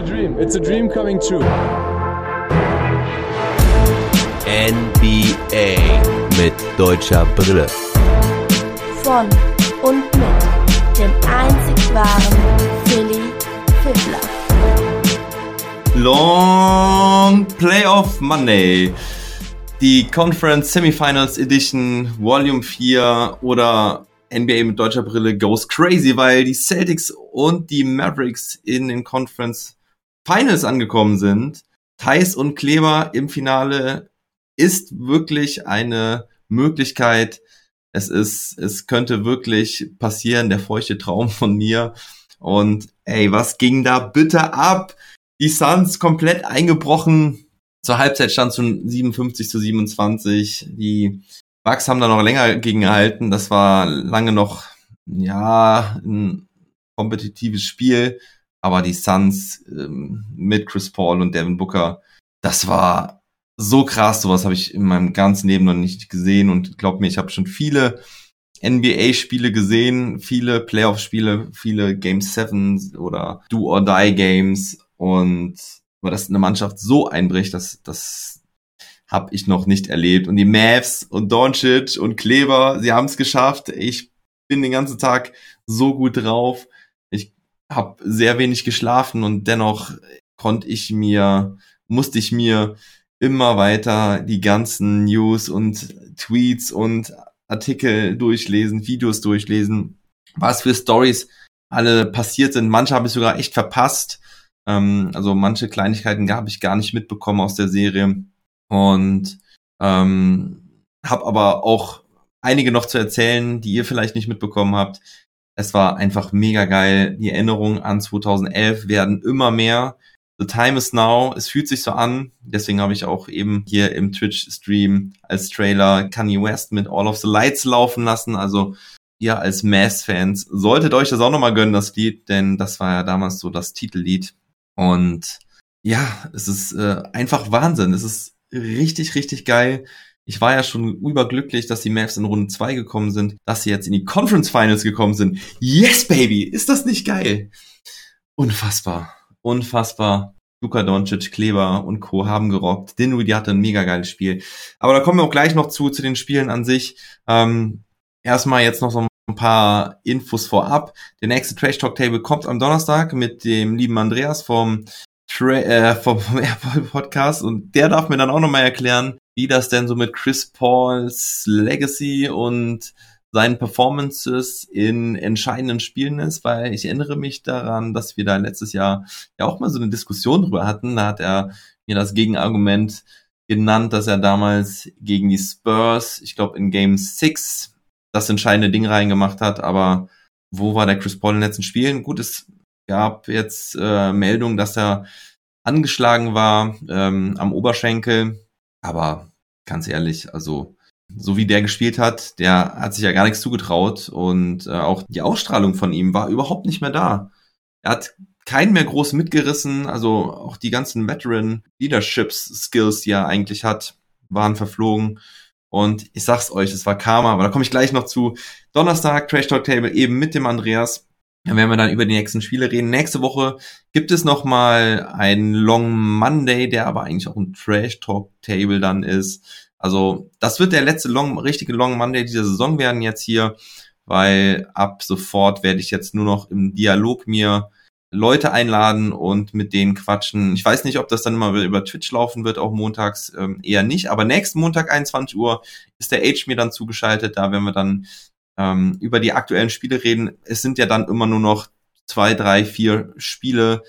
a dream. It's a dream coming true. NBA mit deutscher Brille. Von und mit dem einzig wahren Philly Fiddler. Long Playoff Monday. Die Conference Semifinals Edition Volume 4 oder NBA mit deutscher Brille goes crazy, weil die Celtics und die Mavericks in den Conference Finals angekommen sind. Thais und Kleber im Finale ist wirklich eine Möglichkeit. Es ist, es könnte wirklich passieren, der feuchte Traum von mir. Und ey, was ging da bitte ab? Die Suns komplett eingebrochen. Zur Halbzeit stand es 57 zu 27. Die Bucks haben da noch länger gegengehalten. Das war lange noch, ja, ein kompetitives Spiel. Aber die Suns ähm, mit Chris Paul und Devin Booker, das war so krass. Sowas habe ich in meinem ganzen Leben noch nicht gesehen. Und glaub mir, ich habe schon viele NBA-Spiele gesehen, viele Playoff-Spiele, viele Game 7 oder Do-or-Die-Games. Und aber dass eine Mannschaft so einbricht, das, das, habe ich noch nicht erlebt. Und die Mavs und Doncic und Kleber, sie haben es geschafft. Ich bin den ganzen Tag so gut drauf. Habe sehr wenig geschlafen und dennoch konnte ich mir, musste ich mir immer weiter die ganzen News und Tweets und Artikel durchlesen, Videos durchlesen, was für Stories alle passiert sind. Manche habe ich sogar echt verpasst. Ähm, also manche Kleinigkeiten habe ich gar nicht mitbekommen aus der Serie. Und ähm, habe aber auch einige noch zu erzählen, die ihr vielleicht nicht mitbekommen habt. Es war einfach mega geil. Die Erinnerungen an 2011 werden immer mehr. The time is now. Es fühlt sich so an. Deswegen habe ich auch eben hier im Twitch-Stream als Trailer Kanye West mit All of the Lights laufen lassen. Also ihr als Mass-Fans solltet euch das auch nochmal gönnen, das Lied, denn das war ja damals so das Titellied. Und ja, es ist äh, einfach Wahnsinn. Es ist richtig, richtig geil. Ich war ja schon überglücklich, dass die Mavs in Runde 2 gekommen sind, dass sie jetzt in die Conference Finals gekommen sind. Yes, Baby! Ist das nicht geil? Unfassbar. Unfassbar. Luka Doncic, Kleber und Co. haben gerockt. Dinwiddie hatte ein mega geiles Spiel. Aber da kommen wir auch gleich noch zu, zu den Spielen an sich. Ähm, erstmal jetzt noch so ein paar Infos vorab. Der nächste Trash Talk Table kommt am Donnerstag mit dem lieben Andreas vom Tra äh, vom Airport Podcast und der darf mir dann auch nochmal erklären, wie das denn so mit Chris Pauls Legacy und seinen Performances in entscheidenden Spielen ist, weil ich erinnere mich daran, dass wir da letztes Jahr ja auch mal so eine Diskussion drüber hatten. Da hat er mir das Gegenargument genannt, dass er damals gegen die Spurs, ich glaube in Game 6, das entscheidende Ding reingemacht hat, aber wo war der Chris Paul in den letzten Spielen? Gut, es gab jetzt äh, Meldungen, dass er angeschlagen war ähm, am Oberschenkel. Aber ganz ehrlich, also so wie der gespielt hat, der hat sich ja gar nichts zugetraut und äh, auch die Ausstrahlung von ihm war überhaupt nicht mehr da. Er hat keinen mehr groß mitgerissen, also auch die ganzen Veteran Leadership Skills, die er eigentlich hat, waren verflogen. Und ich sag's euch, es war Karma, aber da komme ich gleich noch zu. Donnerstag, Trash Talk Table eben mit dem Andreas. Dann werden wir dann über die nächsten Spiele reden. Nächste Woche gibt es noch mal einen Long Monday, der aber eigentlich auch ein Trash Talk Table dann ist. Also das wird der letzte Long, richtige Long Monday dieser Saison werden jetzt hier, weil ab sofort werde ich jetzt nur noch im Dialog mir Leute einladen und mit denen quatschen. Ich weiß nicht, ob das dann immer über Twitch laufen wird, auch montags ähm, eher nicht. Aber nächsten Montag 21 Uhr ist der Age mir dann zugeschaltet. Da werden wir dann ähm, über die aktuellen Spiele reden. Es sind ja dann immer nur noch zwei, drei, vier Spiele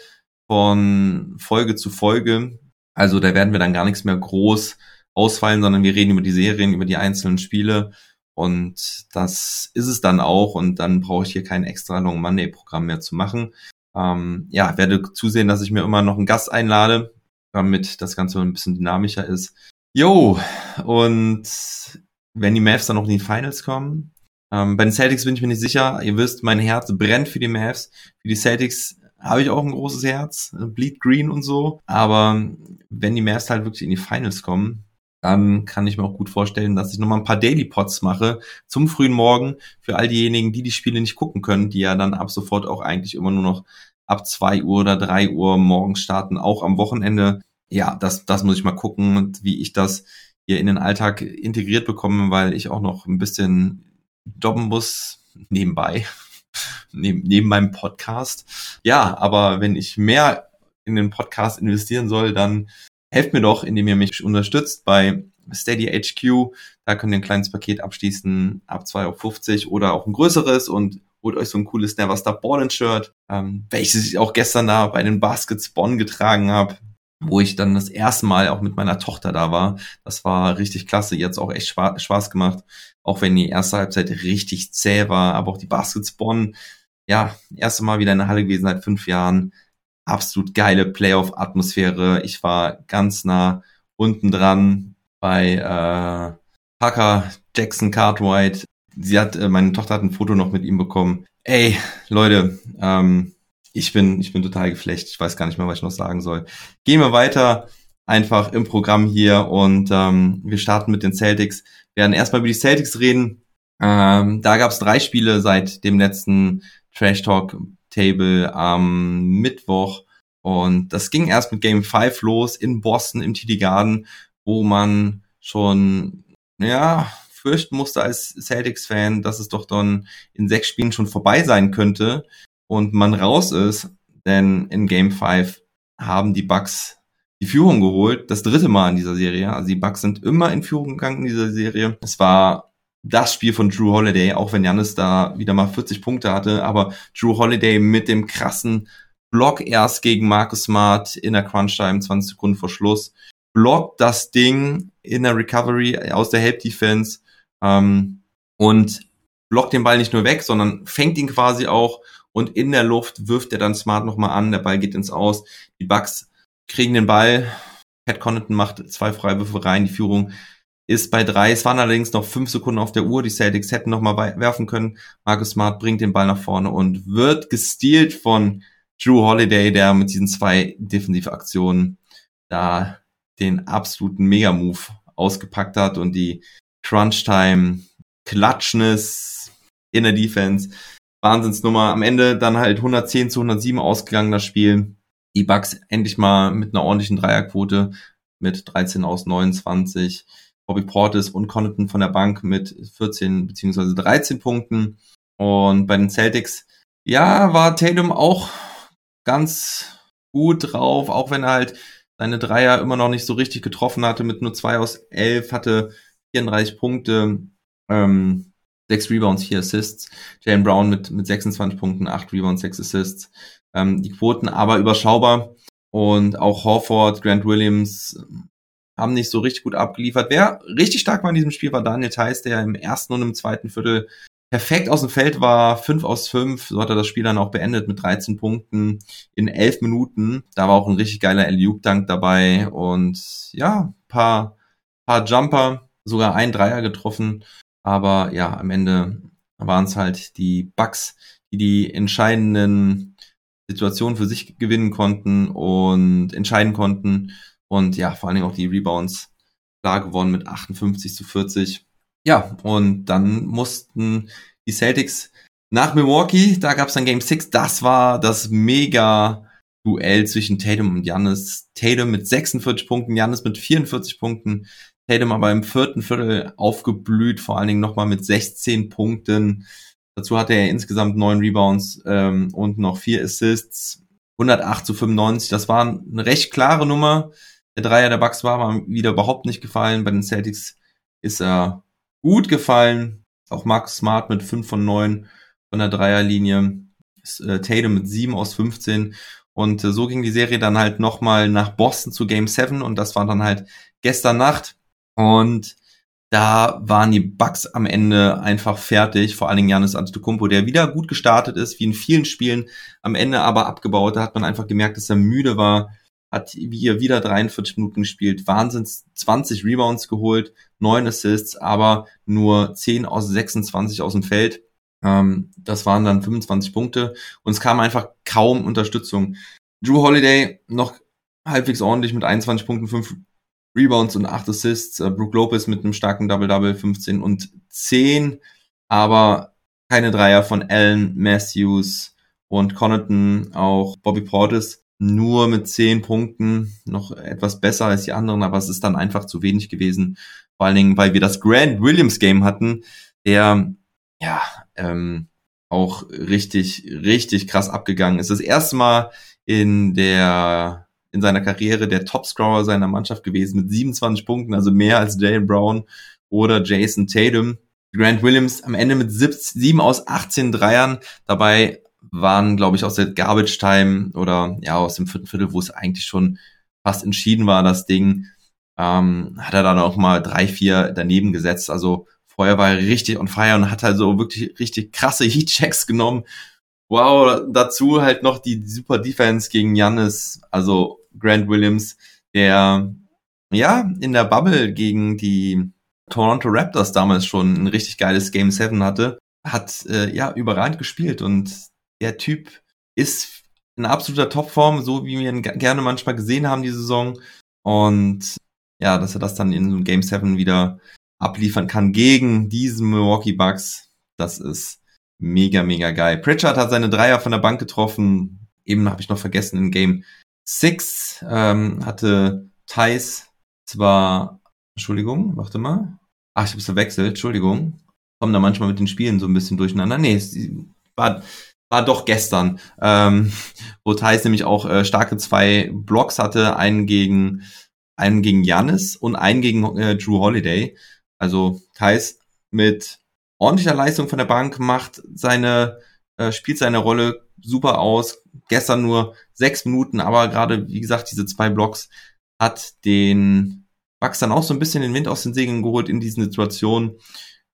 von Folge zu Folge. Also da werden wir dann gar nichts mehr groß ausfallen, sondern wir reden über die Serien, über die einzelnen Spiele. Und das ist es dann auch. Und dann brauche ich hier kein extra Long Monday Programm mehr zu machen. Ähm, ja, werde zusehen, dass ich mir immer noch einen Gast einlade, damit das Ganze ein bisschen dynamischer ist. Jo, und wenn die Mavs dann noch in die Finals kommen, ähm, bei den Celtics bin ich mir nicht sicher. Ihr wisst, mein Herz brennt für die Mavs. Für die Celtics habe ich auch ein großes Herz. Bleed Green und so. Aber wenn die Mavs halt wirklich in die Finals kommen, dann kann ich mir auch gut vorstellen, dass ich nochmal ein paar Daily Pots mache zum frühen Morgen für all diejenigen, die die Spiele nicht gucken können, die ja dann ab sofort auch eigentlich immer nur noch ab zwei Uhr oder drei Uhr morgens starten, auch am Wochenende. Ja, das, das muss ich mal gucken, wie ich das hier in den Alltag integriert bekomme, weil ich auch noch ein bisschen dobben muss nebenbei, neben, neben meinem Podcast. Ja, aber wenn ich mehr in den Podcast investieren soll, dann helft mir doch, indem ihr mich unterstützt bei Steady HQ. Da könnt ihr ein kleines Paket abschließen ab 2,50 Euro oder auch ein größeres und holt euch so ein cooles Never Stop Ballin Shirt, ähm, welches ich auch gestern da bei den Baskets Bonn getragen habe, wo ich dann das erste Mal auch mit meiner Tochter da war. Das war richtig klasse, jetzt auch echt Spaß gemacht, auch wenn die erste Halbzeit richtig zäh war, aber auch die Baskets Bonn, ja, erste Mal wieder in der Halle gewesen seit fünf Jahren. Absolut geile Playoff-Atmosphäre. Ich war ganz nah unten dran bei äh, Parker Jackson Cartwright. Sie hat, äh, meine Tochter hat ein Foto noch mit ihm bekommen. Ey, Leute, ähm, ich bin, ich bin total geflecht. Ich weiß gar nicht mehr, was ich noch sagen soll. Gehen wir weiter einfach im Programm hier und ähm, wir starten mit den Celtics. Wir werden erstmal über die Celtics reden. Ähm, da gab es drei Spiele seit dem letzten Trash Talk Table am Mittwoch und das ging erst mit Game 5 los in Boston im TD Garden, wo man schon ja fürchten musste als Celtics-Fan, dass es doch dann in sechs Spielen schon vorbei sein könnte und man raus ist, denn in Game 5 haben die Bucks die Führung geholt, das dritte Mal in dieser Serie. Also die Bucks sind immer in Führung gegangen in dieser Serie. Es war das Spiel von Drew Holiday, auch wenn Janis da wieder mal 40 Punkte hatte, aber Drew Holiday mit dem krassen Block erst gegen Marcus Smart in der Crunch-Time, 20 Sekunden vor Schluss, blockt das Ding in der Recovery aus der Help-Defense ähm, und blockt den Ball nicht nur weg, sondern fängt ihn quasi auch und in der Luft wirft er dann Smart nochmal an, der Ball geht ins Aus, die Bucks kriegen den Ball, Pat Connaughton macht zwei Freiwürfe rein, die Führung ist bei drei, es waren allerdings noch fünf Sekunden auf der Uhr, die Celtics hätten nochmal werfen können, Marcus Smart bringt den Ball nach vorne und wird gestealt von Drew Holiday, der mit diesen zwei Defensivaktionen da den absoluten Mega-Move ausgepackt hat und die Crunch-Time, Klatschness in der Defense Wahnsinnsnummer. Am Ende dann halt 110 zu 107 ausgegangen das Spiel. Die Bucks endlich mal mit einer ordentlichen Dreierquote mit 13 aus 29. Bobby Portis und Connaughton von der Bank mit 14 beziehungsweise 13 Punkten. Und bei den Celtics, ja, war Tatum auch ganz gut drauf, auch wenn er halt seine Dreier immer noch nicht so richtig getroffen hatte, mit nur 2 aus 11, hatte 34 Punkte. Ähm, 6 Rebounds, 4 Assists. Jalen Brown mit, mit 26 Punkten, 8 Rebounds, 6 Assists. Ähm, die Quoten aber überschaubar. Und auch Horford, Grant Williams ähm, haben nicht so richtig gut abgeliefert. Wer richtig stark war in diesem Spiel, war Daniel Theiss, der im ersten und im zweiten Viertel perfekt aus dem Feld war, 5 aus 5. So hat er das Spiel dann auch beendet mit 13 Punkten in 11 Minuten. Da war auch ein richtig geiler Eliup-Dank dabei und ja, paar, paar Jumper, sogar ein Dreier getroffen. Aber ja, am Ende waren es halt die Bucks, die die entscheidenden Situationen für sich gewinnen konnten und entscheiden konnten. Und ja, vor allen Dingen auch die Rebounds klar gewonnen mit 58 zu 40. Ja, und dann mussten die Celtics nach Milwaukee, da gab es dann Game 6, das war das mega Duell zwischen Tatum und Giannis. Tatum mit 46 Punkten, Giannis mit 44 Punkten. Tatum aber im vierten Viertel aufgeblüht, vor allen Dingen nochmal mit 16 Punkten. Dazu hatte er insgesamt neun Rebounds ähm, und noch vier Assists. 108 zu 95, das war eine recht klare Nummer. Der Dreier der Bucks war aber wieder überhaupt nicht gefallen. Bei den Celtics ist er gut gefallen. Auch Marcus Smart mit 5 von 9 von der Dreierlinie. Äh, Tatum mit 7 aus 15. Und äh, so ging die Serie dann halt nochmal nach Boston zu Game 7 und das war dann halt gestern Nacht. Und da waren die Bucks am Ende einfach fertig, vor allen Dingen Janis Antetokounmpo, der wieder gut gestartet ist, wie in vielen Spielen, am Ende aber abgebaut. Da hat man einfach gemerkt, dass er müde war, hat hier wieder 43 Minuten gespielt, wahnsinns 20 Rebounds geholt, 9 Assists, aber nur 10 aus 26 aus dem Feld. Ähm, das waren dann 25 Punkte und es kam einfach kaum Unterstützung. Drew Holiday noch halbwegs ordentlich mit 21 Punkten, 5 Rebounds und 8 Assists. Äh, Brook Lopez mit einem starken Double-Double, 15 und 10. Aber keine Dreier von Allen, Matthews und Connaughton auch Bobby Portis nur mit zehn Punkten noch etwas besser als die anderen, aber es ist dann einfach zu wenig gewesen. Vor allen Dingen, weil wir das Grant Williams Game hatten, der ja ähm, auch richtig, richtig krass abgegangen ist. Das erste Mal in der in seiner Karriere der Topscorer seiner Mannschaft gewesen mit 27 Punkten, also mehr als Jalen Brown oder Jason Tatum. Grant Williams am Ende mit 7 aus 18 Dreiern. Dabei waren, glaube ich, aus der Garbage Time oder ja, aus dem vierten Viertel, wo es eigentlich schon fast entschieden war, das Ding, ähm, hat er dann auch mal drei, vier daneben gesetzt. Also vorher war er richtig on fire und hat halt so wirklich richtig krasse Heat-Checks genommen. Wow, dazu halt noch die super Defense gegen Jannis, also Grant Williams, der ja in der Bubble gegen die Toronto Raptors damals schon ein richtig geiles Game 7 hatte, hat äh, ja überragend gespielt und der Typ ist in absoluter Topform, so wie wir ihn gerne manchmal gesehen haben die Saison und ja, dass er das dann in Game 7 wieder abliefern kann gegen diesen Milwaukee Bucks, das ist mega, mega geil. Pritchard hat seine Dreier von der Bank getroffen. Eben habe ich noch vergessen, in Game 6 ähm, hatte Thais zwar, Entschuldigung, warte mal. Ach, ich hab's verwechselt, Entschuldigung. Kommen da manchmal mit den Spielen so ein bisschen durcheinander. Nee, es war, war doch gestern, ähm, wo Thais nämlich auch äh, starke zwei Blocks hatte, einen gegen einen gegen Janis und einen gegen äh, Drew Holiday. Also Thais mit ordentlicher Leistung von der Bank macht seine, äh, spielt seine Rolle super aus. Gestern nur sechs Minuten, aber gerade, wie gesagt, diese zwei Blocks hat den Bucks dann auch so ein bisschen den Wind aus den Segeln geholt in diesen Situationen,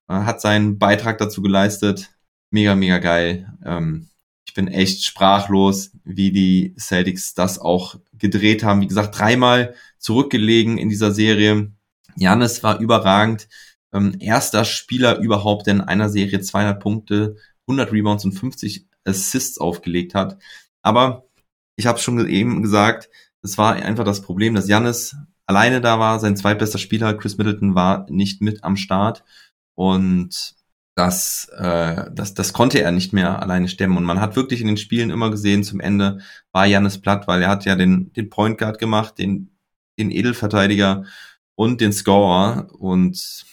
äh, hat seinen Beitrag dazu geleistet. Mega, mega geil. Ähm, ich bin echt sprachlos, wie die Celtics das auch gedreht haben. Wie gesagt, dreimal zurückgelegen in dieser Serie. Janis war überragend. Ähm, erster Spieler überhaupt, in einer Serie 200 Punkte, 100 Rebounds und 50 Assists aufgelegt hat. Aber ich habe schon eben gesagt, es war einfach das Problem, dass Janis alleine da war. Sein zweitbester Spieler, Chris Middleton, war nicht mit am Start. Und das, äh, das, das konnte er nicht mehr alleine stemmen. Und man hat wirklich in den Spielen immer gesehen, zum Ende war Janis platt, weil er hat ja den, den Point Guard gemacht, den den Edelverteidiger und den Scorer und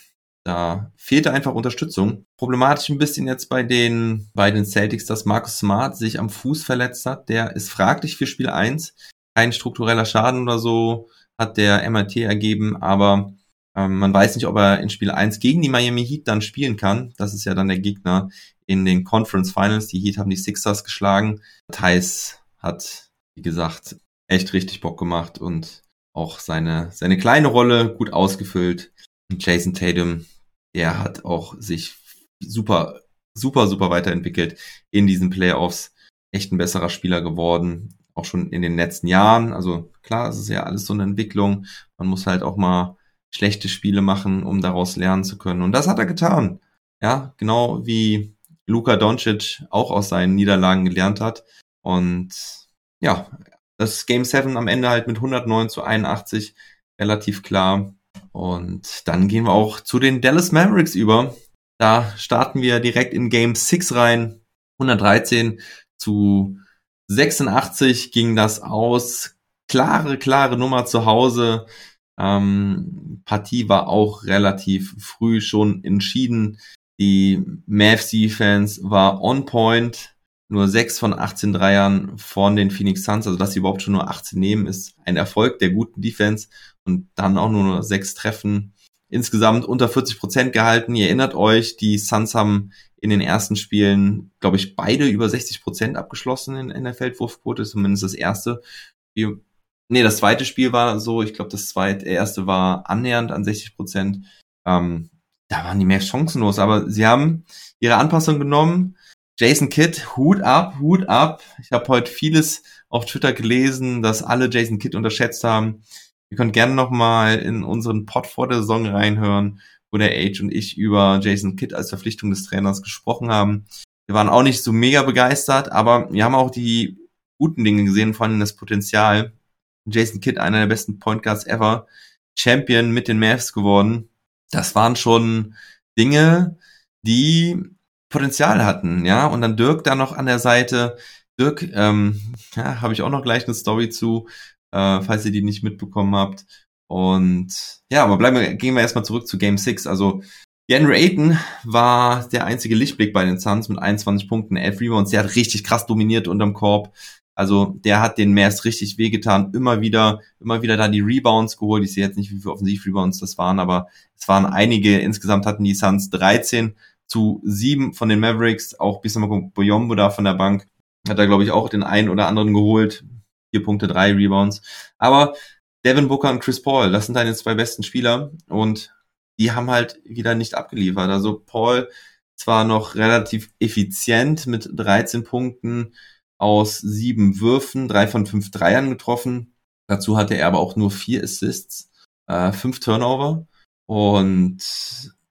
da fehlte einfach Unterstützung. Problematisch ein bisschen jetzt bei den, bei den Celtics, dass Marcus Smart sich am Fuß verletzt hat. Der ist fraglich für Spiel 1. Kein struktureller Schaden oder so hat der MRT ergeben, aber ähm, man weiß nicht, ob er in Spiel 1 gegen die Miami Heat dann spielen kann. Das ist ja dann der Gegner in den Conference Finals. Die Heat haben die Sixers geschlagen. Thais hat, wie gesagt, echt richtig Bock gemacht und auch seine, seine kleine Rolle gut ausgefüllt. Jason Tatum, der hat auch sich super, super, super weiterentwickelt in diesen Playoffs. Echt ein besserer Spieler geworden. Auch schon in den letzten Jahren. Also klar, es ist ja alles so eine Entwicklung. Man muss halt auch mal schlechte Spiele machen, um daraus lernen zu können. Und das hat er getan. Ja, genau wie Luka Doncic auch aus seinen Niederlagen gelernt hat. Und ja, das Game 7 am Ende halt mit 109 zu 81 relativ klar. Und dann gehen wir auch zu den Dallas Mavericks über. Da starten wir direkt in Game 6 rein. 113 zu 86 ging das aus. Klare, klare Nummer zu Hause. Ähm, Partie war auch relativ früh schon entschieden. Die Mavs-Defense war on point nur sechs von 18 Dreiern von den Phoenix Suns, also dass sie überhaupt schon nur 18 nehmen, ist ein Erfolg der guten Defense und dann auch nur sechs Treffen. Insgesamt unter 40 Prozent gehalten. Ihr erinnert euch, die Suns haben in den ersten Spielen, glaube ich, beide über 60 Prozent abgeschlossen in, in der Feldwurfquote, zumindest das erste. Spiel. Nee, das zweite Spiel war so, ich glaube, das zweite, erste war annähernd an 60 Prozent. Ähm, da waren die mehr chancenlos, aber sie haben ihre Anpassung genommen, Jason Kidd, Hut ab, Hut ab. Ich habe heute vieles auf Twitter gelesen, dass alle Jason Kidd unterschätzt haben. Ihr könnt gerne nochmal in unseren Pod vor der Saison reinhören, wo der Age und ich über Jason Kidd als Verpflichtung des Trainers gesprochen haben. Wir waren auch nicht so mega begeistert, aber wir haben auch die guten Dinge gesehen, vor allem das Potenzial. Jason Kidd, einer der besten Point Guards ever, Champion mit den Mavs geworden. Das waren schon Dinge, die Potenzial hatten, ja. Und dann Dirk da noch an der Seite, Dirk, ähm, ja, habe ich auch noch gleich eine Story zu, äh, falls ihr die nicht mitbekommen habt. Und ja, aber bleiben wir, gehen wir erstmal zurück zu Game 6. Also Henry Ayton war der einzige Lichtblick bei den Suns mit 21 Punkten, 11 Rebounds. Der hat richtig krass dominiert unterm Korb. Also der hat den Mavs richtig wehgetan. Immer wieder, immer wieder da die Rebounds geholt. Ich sehe jetzt nicht, wie viele Offensiv-Rebounds das waren, aber es waren einige. Insgesamt hatten die Suns 13 zu 7 von den Mavericks. Auch Bismarck Boyombo da von der Bank hat da, glaube ich, auch den einen oder anderen geholt. Vier Punkte, drei Rebounds. Aber Devin Booker und Chris Paul, das sind deine zwei besten Spieler und die haben halt wieder nicht abgeliefert. Also Paul zwar noch relativ effizient mit 13 Punkten aus sieben Würfen, drei von fünf Dreiern getroffen. Dazu hatte er aber auch nur vier Assists, äh, fünf Turnover und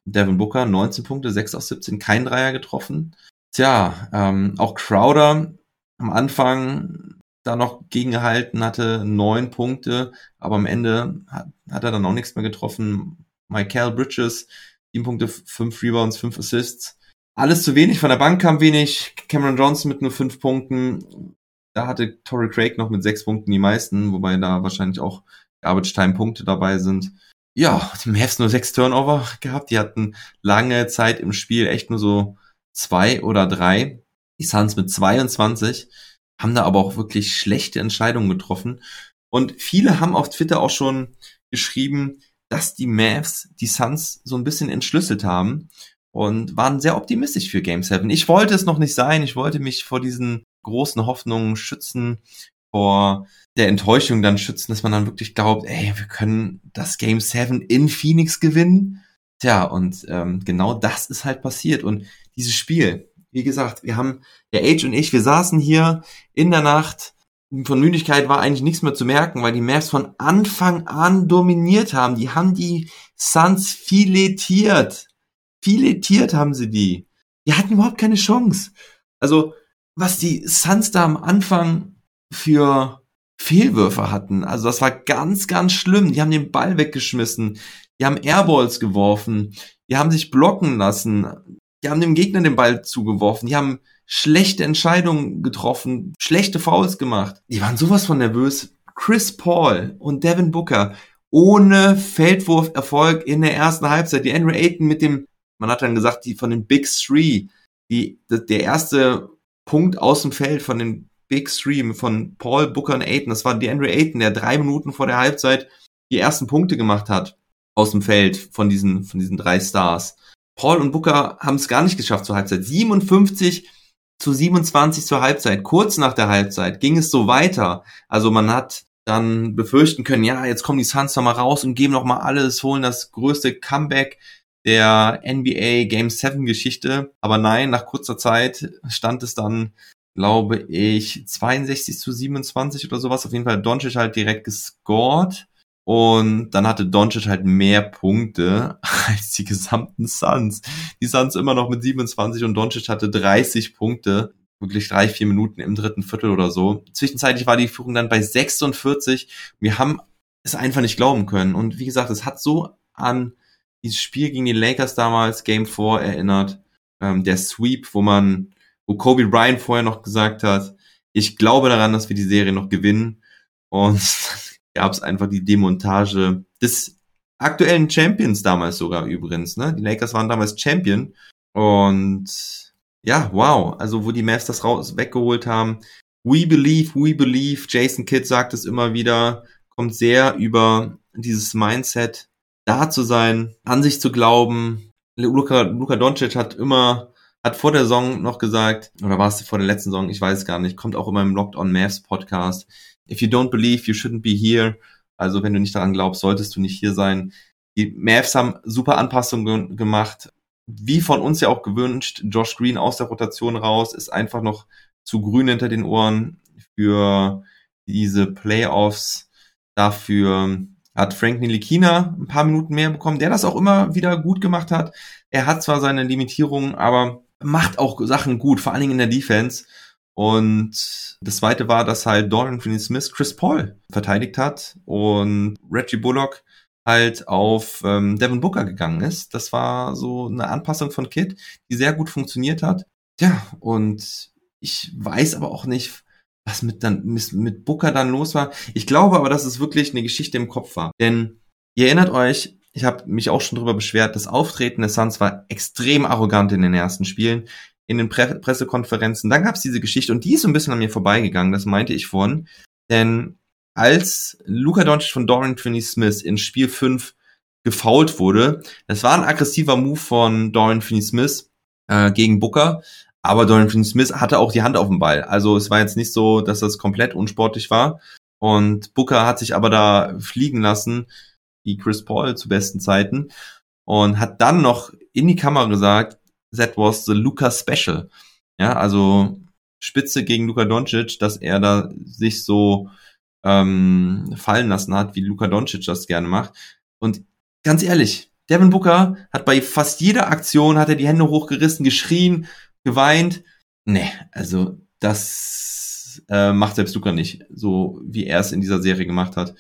Devin Booker 19 Punkte, 6 aus 17, kein Dreier getroffen. Tja, ähm, auch Crowder am Anfang da noch gegengehalten, hatte neun Punkte, aber am Ende hat, hat er dann auch nichts mehr getroffen. Michael Bridges, sieben Punkte, fünf Rebounds, fünf Assists. Alles zu wenig, von der Bank kam wenig. Cameron Johnson mit nur fünf Punkten. Da hatte Torrey Craig noch mit sechs Punkten die meisten, wobei da wahrscheinlich auch Garbage Time Punkte dabei sind. Ja, die Mavs nur sechs Turnover gehabt. Die hatten lange Zeit im Spiel echt nur so zwei oder drei. Die Suns mit 22 haben da aber auch wirklich schlechte Entscheidungen getroffen. Und viele haben auf Twitter auch schon geschrieben, dass die Mavs die Suns so ein bisschen entschlüsselt haben und waren sehr optimistisch für Game 7. Ich wollte es noch nicht sein. Ich wollte mich vor diesen großen Hoffnungen schützen, vor der Enttäuschung dann schützen, dass man dann wirklich glaubt, ey, wir können das Game 7 in Phoenix gewinnen. Tja, und ähm, genau das ist halt passiert. Und dieses Spiel, wie gesagt, wir haben, der Age und ich, wir saßen hier in der Nacht. Von Müdigkeit war eigentlich nichts mehr zu merken, weil die Mavs von Anfang an dominiert haben. Die haben die Suns filetiert. Filetiert haben sie die. Die hatten überhaupt keine Chance. Also, was die Suns da am Anfang für Fehlwürfe hatten, also das war ganz, ganz schlimm. Die haben den Ball weggeschmissen. Die haben Airballs geworfen. Die haben sich blocken lassen die haben dem Gegner den Ball zugeworfen, die haben schlechte Entscheidungen getroffen, schlechte Fouls gemacht. Die waren sowas von nervös. Chris Paul und Devin Booker ohne Feldwurferfolg in der ersten Halbzeit. Die Henry Ayton mit dem, man hat dann gesagt, die von den Big Three, die, der erste Punkt aus dem Feld von den Big Three, von Paul, Booker und Ayton, das war die Henry Ayton, der drei Minuten vor der Halbzeit die ersten Punkte gemacht hat aus dem Feld von diesen, von diesen drei Stars. Paul und Booker haben es gar nicht geschafft zur Halbzeit. 57 zu 27 zur Halbzeit. Kurz nach der Halbzeit ging es so weiter. Also man hat dann befürchten können, ja, jetzt kommen die Suns noch mal raus und geben noch mal alles, holen das größte Comeback der NBA Game 7 Geschichte. Aber nein, nach kurzer Zeit stand es dann, glaube ich, 62 zu 27 oder sowas. Auf jeden Fall Doncic halt direkt gescored. Und dann hatte Doncic halt mehr Punkte als die gesamten Suns. Die Suns immer noch mit 27 und Doncic hatte 30 Punkte. Wirklich drei, vier Minuten im dritten Viertel oder so. Zwischenzeitlich war die Führung dann bei 46. Wir haben es einfach nicht glauben können. Und wie gesagt, es hat so an dieses Spiel gegen die Lakers damals, Game 4, erinnert. Ähm, der Sweep, wo man, wo Kobe Bryant vorher noch gesagt hat, ich glaube daran, dass wir die Serie noch gewinnen. Und gab es einfach die Demontage des aktuellen Champions damals sogar übrigens. Ne? Die Lakers waren damals Champion und ja, wow. Also wo die Mavs das raus weggeholt haben. We believe, we believe. Jason Kidd sagt es immer wieder. Kommt sehr über dieses Mindset, da zu sein, an sich zu glauben. Luka, Luka Doncic hat immer, hat vor der Saison noch gesagt, oder war es vor der letzten Saison, ich weiß gar nicht, kommt auch immer im Locked on Mavs Podcast if you don't believe, you shouldn't be here. Also wenn du nicht daran glaubst, solltest du nicht hier sein. Die Mavs haben super Anpassungen gemacht. Wie von uns ja auch gewünscht, Josh Green aus der Rotation raus, ist einfach noch zu grün hinter den Ohren für diese Playoffs. Dafür hat Frank Nilikina ein paar Minuten mehr bekommen, der das auch immer wieder gut gemacht hat. Er hat zwar seine Limitierungen, aber macht auch Sachen gut, vor allen Dingen in der Defense. Und das zweite war, dass halt Dorian Finney-Smith Chris Paul verteidigt hat und Reggie Bullock halt auf ähm, Devin Booker gegangen ist. Das war so eine Anpassung von Kid, die sehr gut funktioniert hat. Ja, und ich weiß aber auch nicht, was mit dann mit Booker dann los war. Ich glaube aber, dass es wirklich eine Geschichte im Kopf war. Denn ihr erinnert euch, ich habe mich auch schon darüber beschwert, das Auftreten des Suns war extrem arrogant in den ersten Spielen, in den Pre Pressekonferenzen. Dann gab es diese Geschichte und die ist so ein bisschen an mir vorbeigegangen, das meinte ich vorhin. Denn als Luka Doncic von Dorian Finney-Smith in Spiel 5 gefault wurde, das war ein aggressiver Move von Dorian Finney-Smith äh, gegen Booker, aber Dorian Finney-Smith hatte auch die Hand auf dem Ball. Also es war jetzt nicht so, dass das komplett unsportlich war. Und Booker hat sich aber da fliegen lassen, wie Chris Paul zu besten Zeiten, und hat dann noch in die Kamera gesagt, that was the Luca Special. Ja, also Spitze gegen Luka Doncic, dass er da sich so ähm, fallen lassen hat, wie Luka Doncic das gerne macht. Und ganz ehrlich, Devin Booker hat bei fast jeder Aktion hat er die Hände hochgerissen, geschrien, geweint. Nee, also das äh, macht selbst Luca nicht, so wie er es in dieser Serie gemacht hat.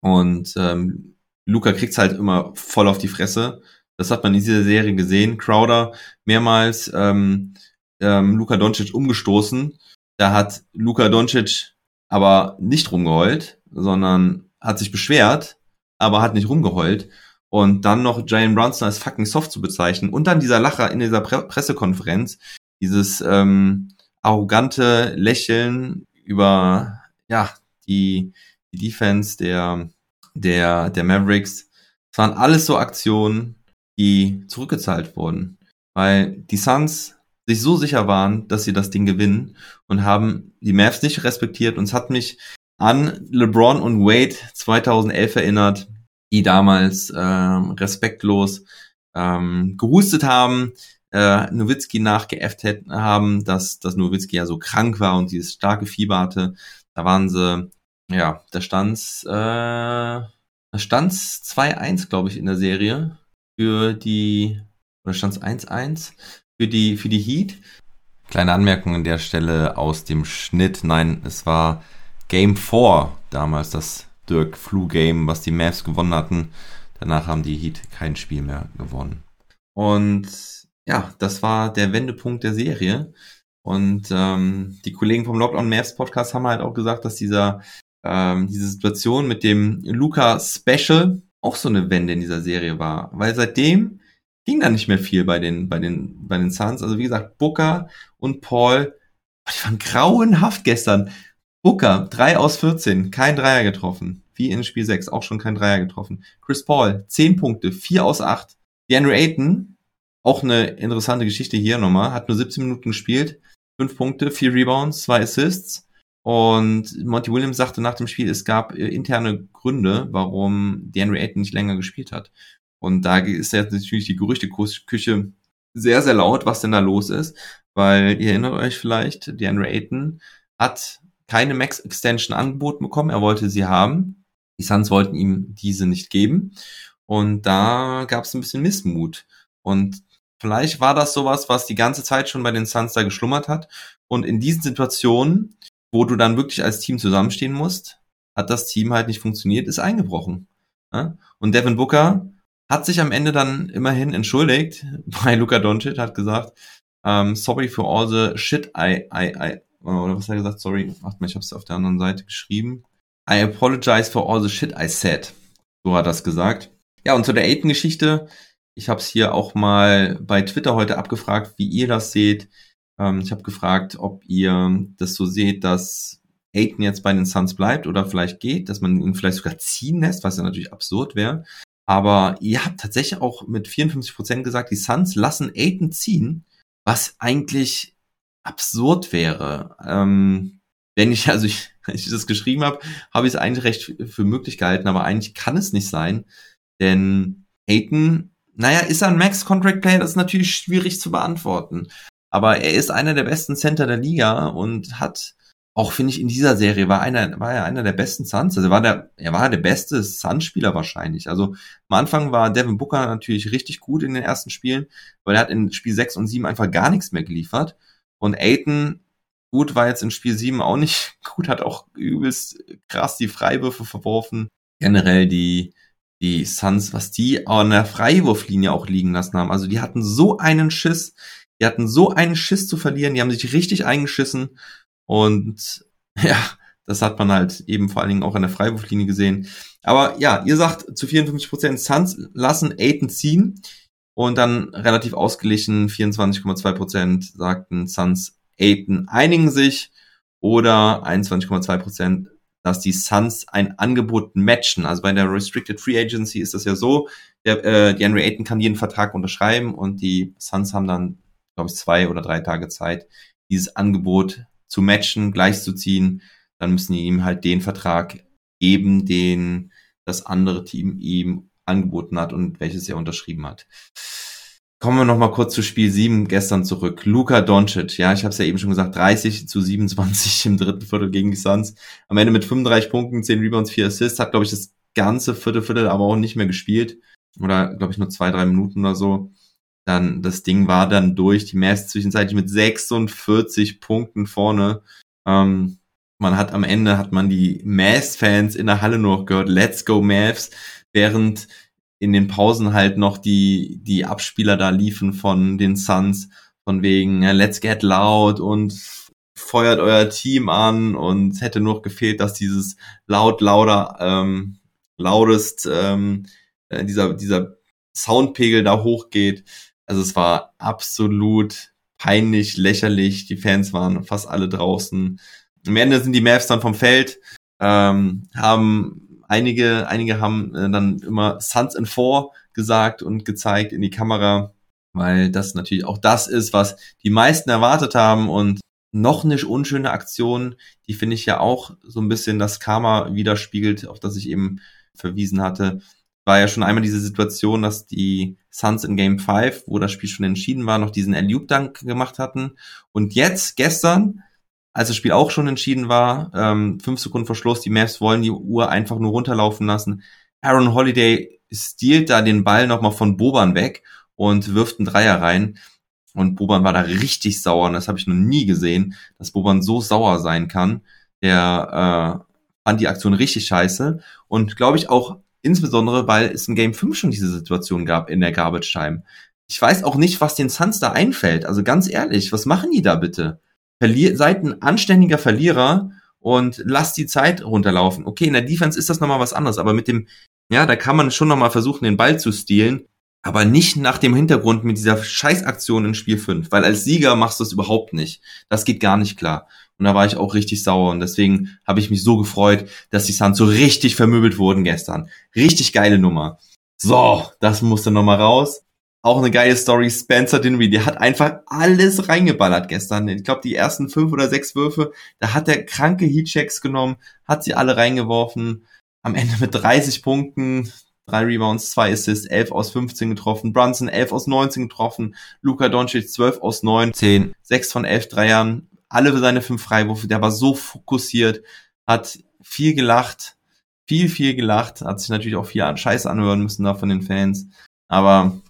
Und ähm, Luca kriegt's halt immer voll auf die Fresse. Das hat man in dieser Serie gesehen. Crowder mehrmals ähm, ähm, Luka Doncic umgestoßen. Da hat Luka Doncic aber nicht rumgeheult, sondern hat sich beschwert, aber hat nicht rumgeheult. Und dann noch Jalen Brunson als fucking soft zu bezeichnen. Und dann dieser Lacher in dieser Pre Pressekonferenz, dieses ähm, arrogante Lächeln über ja die, die Defense der der der Mavericks. Es waren alles so Aktionen, die zurückgezahlt wurden, weil die Suns sich so sicher waren, dass sie das Ding gewinnen und haben die Mavs nicht respektiert. Und es hat mich an LeBron und Wade 2011 erinnert, die damals äh, respektlos ähm, gehustet haben, äh, Nowitzki nachgeäfft haben, dass, dass Nowitzki ja so krank war und dieses starke Fieber hatte. Da waren sie, ja, da stand's, äh, da stand's 2-1, glaube ich, in der Serie für die, oder stand's 1-1 für die, für die Heat. Kleine Anmerkung an der Stelle aus dem Schnitt. Nein, es war Game 4 damals, das Dirk Flu Game, was die Mavs gewonnen hatten. Danach haben die Heat kein Spiel mehr gewonnen. Und ja, das war der Wendepunkt der Serie. Und ähm, die Kollegen vom Lockdown Mavs Podcast haben halt auch gesagt, dass dieser ähm, diese Situation mit dem Luca Special auch so eine Wende in dieser Serie war. Weil seitdem ging da nicht mehr viel bei den, bei den, bei den Suns. Also wie gesagt, Booker und Paul, die waren grauenhaft gestern. Booker, 3 aus 14, kein Dreier getroffen. Wie in Spiel 6, auch schon kein Dreier getroffen. Chris Paul, 10 Punkte, 4 aus 8. DeAndre Ayton, auch eine interessante Geschichte hier nochmal, hat nur 17 Minuten gespielt, 5 Punkte, 4 Rebounds, 2 Assists. Und Monty Williams sagte nach dem Spiel, es gab äh, interne Gründe, warum DeAndre Ayton nicht länger gespielt hat. Und da ist jetzt natürlich die Gerüchteküche sehr, sehr laut, was denn da los ist, weil ihr erinnert euch vielleicht, DeAndre Ayton hat keine Max Extension angeboten bekommen, er wollte sie haben. Die Suns wollten ihm diese nicht geben. Und da gab es ein bisschen Missmut. Und vielleicht war das sowas, was die ganze Zeit schon bei den Suns da geschlummert hat. Und in diesen Situationen, wo du dann wirklich als Team zusammenstehen musst, hat das Team halt nicht funktioniert, ist eingebrochen. Und Devin Booker hat sich am Ende dann immerhin entschuldigt bei Luka Doncic, hat gesagt, um, ähm, sorry for all the shit I, I, I, oder was hat er gesagt? Sorry, warte mal, ich hab's auf der anderen Seite geschrieben. I apologize for all the shit I said. So hat das gesagt. Ja, und zu der Aiden-Geschichte, ich habe es hier auch mal bei Twitter heute abgefragt, wie ihr das seht. Ähm, ich habe gefragt, ob ihr das so seht, dass Aiden jetzt bei den Suns bleibt oder vielleicht geht, dass man ihn vielleicht sogar ziehen lässt, was ja natürlich absurd wäre. Aber ihr habt tatsächlich auch mit 54% gesagt, die Suns lassen Aiden ziehen, was eigentlich absurd wäre. Ähm, wenn ich, also ich, wenn ich das geschrieben habe, habe ich es eigentlich recht für möglich gehalten, aber eigentlich kann es nicht sein, denn Aiden, naja, ist er ein Max-Contract-Player? Das ist natürlich schwierig zu beantworten. Aber er ist einer der besten Center der Liga und hat auch finde ich in dieser Serie war einer war er einer der besten Suns, also war der er war der beste Suns-Spieler wahrscheinlich. Also am Anfang war Devin Booker natürlich richtig gut in den ersten Spielen, weil er hat in Spiel 6 und 7 einfach gar nichts mehr geliefert und Aiton gut war jetzt in Spiel 7 auch nicht gut, hat auch übelst krass die Freiwürfe verworfen. Generell die die Suns, was die an der Freiwurflinie auch liegen lassen haben. Also die hatten so einen Schiss, Die hatten so einen Schiss zu verlieren, die haben sich richtig eingeschissen und ja, das hat man halt eben vor allen Dingen auch an der Freiwurflinie gesehen. Aber ja, ihr sagt zu 54 Prozent Suns lassen Aiton ziehen und dann relativ ausgeglichen 24,2 Prozent sagten Suns Aiton einigen sich oder 21,2 Prozent, dass die Suns ein Angebot matchen. Also bei der Restricted Free Agency ist das ja so, der, äh, die Henry Aiton kann jeden Vertrag unterschreiben und die Suns haben dann, glaube ich, zwei oder drei Tage Zeit, dieses Angebot zu matchen, gleichzuziehen. Dann müssen die ihm halt den Vertrag geben, den das andere Team ihm angeboten hat und welches er unterschrieben hat. Kommen wir noch mal kurz zu Spiel 7 gestern zurück. Luka Doncic, ja, ich habe es ja eben schon gesagt, 30 zu 27 im dritten Viertel gegen die Suns. Am Ende mit 35 Punkten, 10 Rebounds, 4 Assists, hat, glaube ich, das ganze Viertel, Viertel aber auch nicht mehr gespielt. Oder, glaube ich, nur zwei, drei Minuten oder so. Dann, das Ding war dann durch. Die Mavs zwischenzeitlich mit 46 Punkten vorne. Ähm, man hat am Ende, hat man die Mavs-Fans in der Halle nur noch gehört, Let's go Mavs, während in den Pausen halt noch die, die Abspieler da liefen von den Suns, von wegen Let's Get Loud und feuert euer Team an und hätte nur gefehlt, dass dieses laut, lauter, ähm, lautest, ähm, äh, dieser, dieser Soundpegel da hochgeht. Also es war absolut peinlich, lächerlich. Die Fans waren fast alle draußen. Am Ende sind die Mavs dann vom Feld, ähm, haben einige, einige haben äh, dann immer Suns in Four gesagt und gezeigt in die Kamera, weil das natürlich auch das ist, was die meisten erwartet haben und noch eine unschöne Aktion, die finde ich ja auch so ein bisschen das Karma widerspiegelt, auf das ich eben verwiesen hatte. War ja schon einmal diese Situation, dass die Suns in Game 5, wo das Spiel schon entschieden war, noch diesen Alley-Dunk gemacht hatten. Und jetzt, gestern, als das Spiel auch schon entschieden war, ähm, fünf Sekunden vor Schluss, die Mavs wollen die Uhr einfach nur runterlaufen lassen. Aaron Holiday stiehlt da den Ball nochmal von Boban weg und wirft einen Dreier rein. Und Boban war da richtig sauer. Und das habe ich noch nie gesehen, dass Boban so sauer sein kann. Der äh, fand die Aktion richtig scheiße. Und glaube ich auch insbesondere, weil es in Game 5 schon diese Situation gab in der Garbage Time. Ich weiß auch nicht, was den Suns da einfällt. Also ganz ehrlich, was machen die da bitte? Verlier seid ein anständiger Verlierer und lasst die Zeit runterlaufen. Okay, in der Defense ist das nochmal was anderes, aber mit dem, ja, da kann man schon nochmal versuchen, den Ball zu stehlen, aber nicht nach dem Hintergrund mit dieser Scheißaktion in Spiel 5, weil als Sieger machst du es überhaupt nicht. Das geht gar nicht klar. Und da war ich auch richtig sauer und deswegen habe ich mich so gefreut, dass die Suns so richtig vermöbelt wurden gestern. Richtig geile Nummer. So, das musste nochmal raus. Auch eine geile Story, Spencer Dinwiddie, der hat einfach alles reingeballert gestern. Ich glaube, die ersten fünf oder sechs Würfe, da hat er kranke Heatchecks genommen, hat sie alle reingeworfen. Am Ende mit 30 Punkten, drei Rebounds, zwei Assists, 11 aus 15 getroffen. Brunson 11 aus 19 getroffen. Luka Doncic 12 aus 9, 10, 6 von 11 Dreiern. Alle seine fünf Freiwürfe, der war so fokussiert, hat viel gelacht, viel, viel gelacht, hat sich natürlich auch viel Scheiß anhören müssen da von den Fans. Aber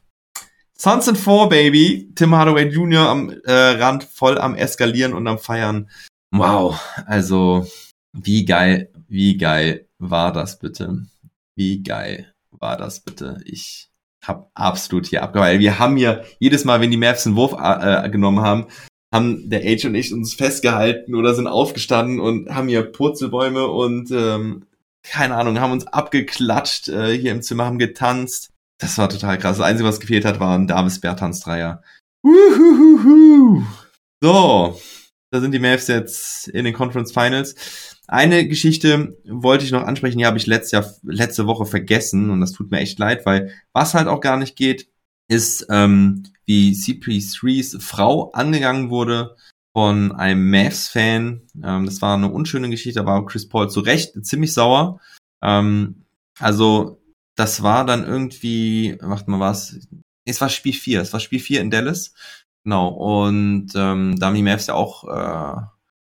Suns and Four, Baby. Tim Hardaway Jr. am äh, Rand voll am Eskalieren und am Feiern. Wow, also wie geil, wie geil war das bitte? Wie geil war das bitte? Ich hab absolut hier abgeweilt. Wir haben hier jedes Mal, wenn die Mavs einen Wurf äh, genommen haben, haben der Age und ich uns festgehalten oder sind aufgestanden und haben hier Purzelbäume und ähm, keine Ahnung, haben uns abgeklatscht äh, hier im Zimmer, haben getanzt. Das war total krass. Das Einzige, was gefehlt hat, war Davis Bertans Dreier. So, da sind die Mavs jetzt in den Conference Finals. Eine Geschichte wollte ich noch ansprechen, die habe ich letztes Jahr, letzte Woche vergessen und das tut mir echt leid, weil was halt auch gar nicht geht, ist, ähm, wie CP3s Frau angegangen wurde von einem Mavs-Fan. Ähm, das war eine unschöne Geschichte, da war Chris Paul zu Recht ziemlich sauer. Ähm, also das war dann irgendwie, macht mal was, es war Spiel 4, es war Spiel 4 in Dallas. Genau, und ähm, da haben die Mavs ja auch äh,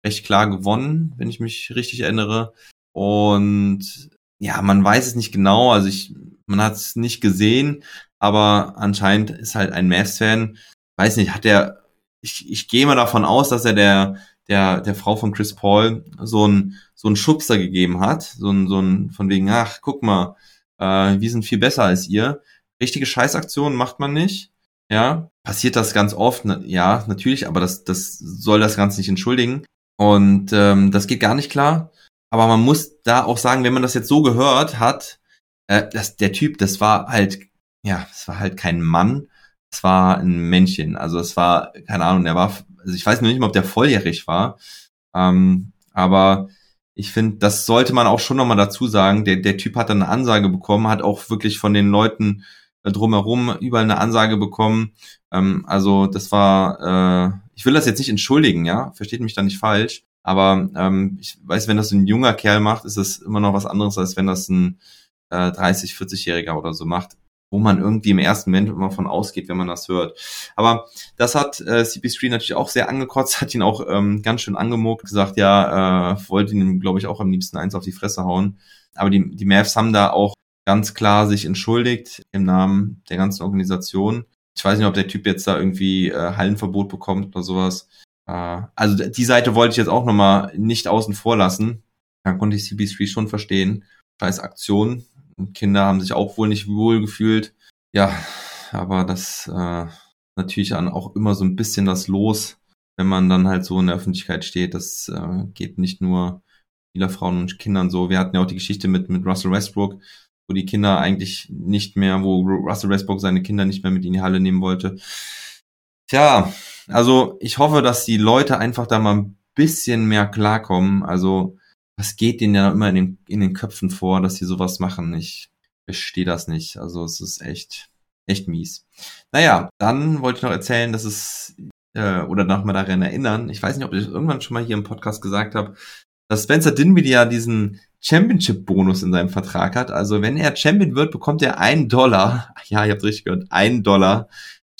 recht klar gewonnen, wenn ich mich richtig erinnere. Und ja, man weiß es nicht genau, also ich, man hat es nicht gesehen, aber anscheinend ist halt ein Mavs-Fan, weiß nicht, hat der, ich, ich gehe mal davon aus, dass er der, der, der Frau von Chris Paul so ein so ein Schubser gegeben hat, so ein, so ein, von wegen, ach, guck mal, äh, wir sind viel besser als ihr. Richtige Scheißaktionen macht man nicht. ja, passiert das ganz oft, ja, natürlich, aber das, das soll das Ganze nicht entschuldigen. Und ähm, das geht gar nicht klar. Aber man muss da auch sagen, wenn man das jetzt so gehört hat, äh, dass der Typ, das war halt, ja, es war halt kein Mann, es war ein Männchen. Also es war, keine Ahnung, der war, also ich weiß noch nicht mal, ob der volljährig war. Ähm, aber ich finde, das sollte man auch schon nochmal dazu sagen. Der, der Typ hat dann eine Ansage bekommen, hat auch wirklich von den Leuten äh, drumherum überall eine Ansage bekommen. Ähm, also das war, äh, ich will das jetzt nicht entschuldigen, ja, versteht mich da nicht falsch. Aber ähm, ich weiß, wenn das ein junger Kerl macht, ist es immer noch was anderes, als wenn das ein äh, 30, 40-Jähriger oder so macht wo man irgendwie im ersten Moment immer von ausgeht, wenn man das hört. Aber das hat äh, CP3 natürlich auch sehr angekotzt, hat ihn auch ähm, ganz schön angemuckt, gesagt, ja, äh, wollte ihn, glaube ich, auch am liebsten eins auf die Fresse hauen. Aber die, die Mavs haben da auch ganz klar sich entschuldigt im Namen der ganzen Organisation. Ich weiß nicht, ob der Typ jetzt da irgendwie äh, Hallenverbot bekommt oder sowas. Äh, also die Seite wollte ich jetzt auch nochmal nicht außen vor lassen. Da konnte ich CP3 schon verstehen. Scheiß Aktion, Kinder haben sich auch wohl nicht wohl gefühlt. Ja, aber das äh, natürlich dann auch immer so ein bisschen das los, wenn man dann halt so in der Öffentlichkeit steht. Das äh, geht nicht nur vieler Frauen und Kindern so. Wir hatten ja auch die Geschichte mit, mit Russell Westbrook, wo die Kinder eigentlich nicht mehr, wo Russell Westbrook seine Kinder nicht mehr mit in die Halle nehmen wollte. Tja, also ich hoffe, dass die Leute einfach da mal ein bisschen mehr klarkommen. Also was geht denen ja immer in den, in den Köpfen vor, dass sie sowas machen? Ich verstehe das nicht. Also es ist echt, echt mies. Naja, dann wollte ich noch erzählen, dass es, äh, oder noch mal daran erinnern, ich weiß nicht, ob ich das irgendwann schon mal hier im Podcast gesagt habe, dass Spencer Dinwiddie ja diesen Championship-Bonus in seinem Vertrag hat. Also wenn er Champion wird, bekommt er einen Dollar. Ja, ihr habt richtig gehört, einen Dollar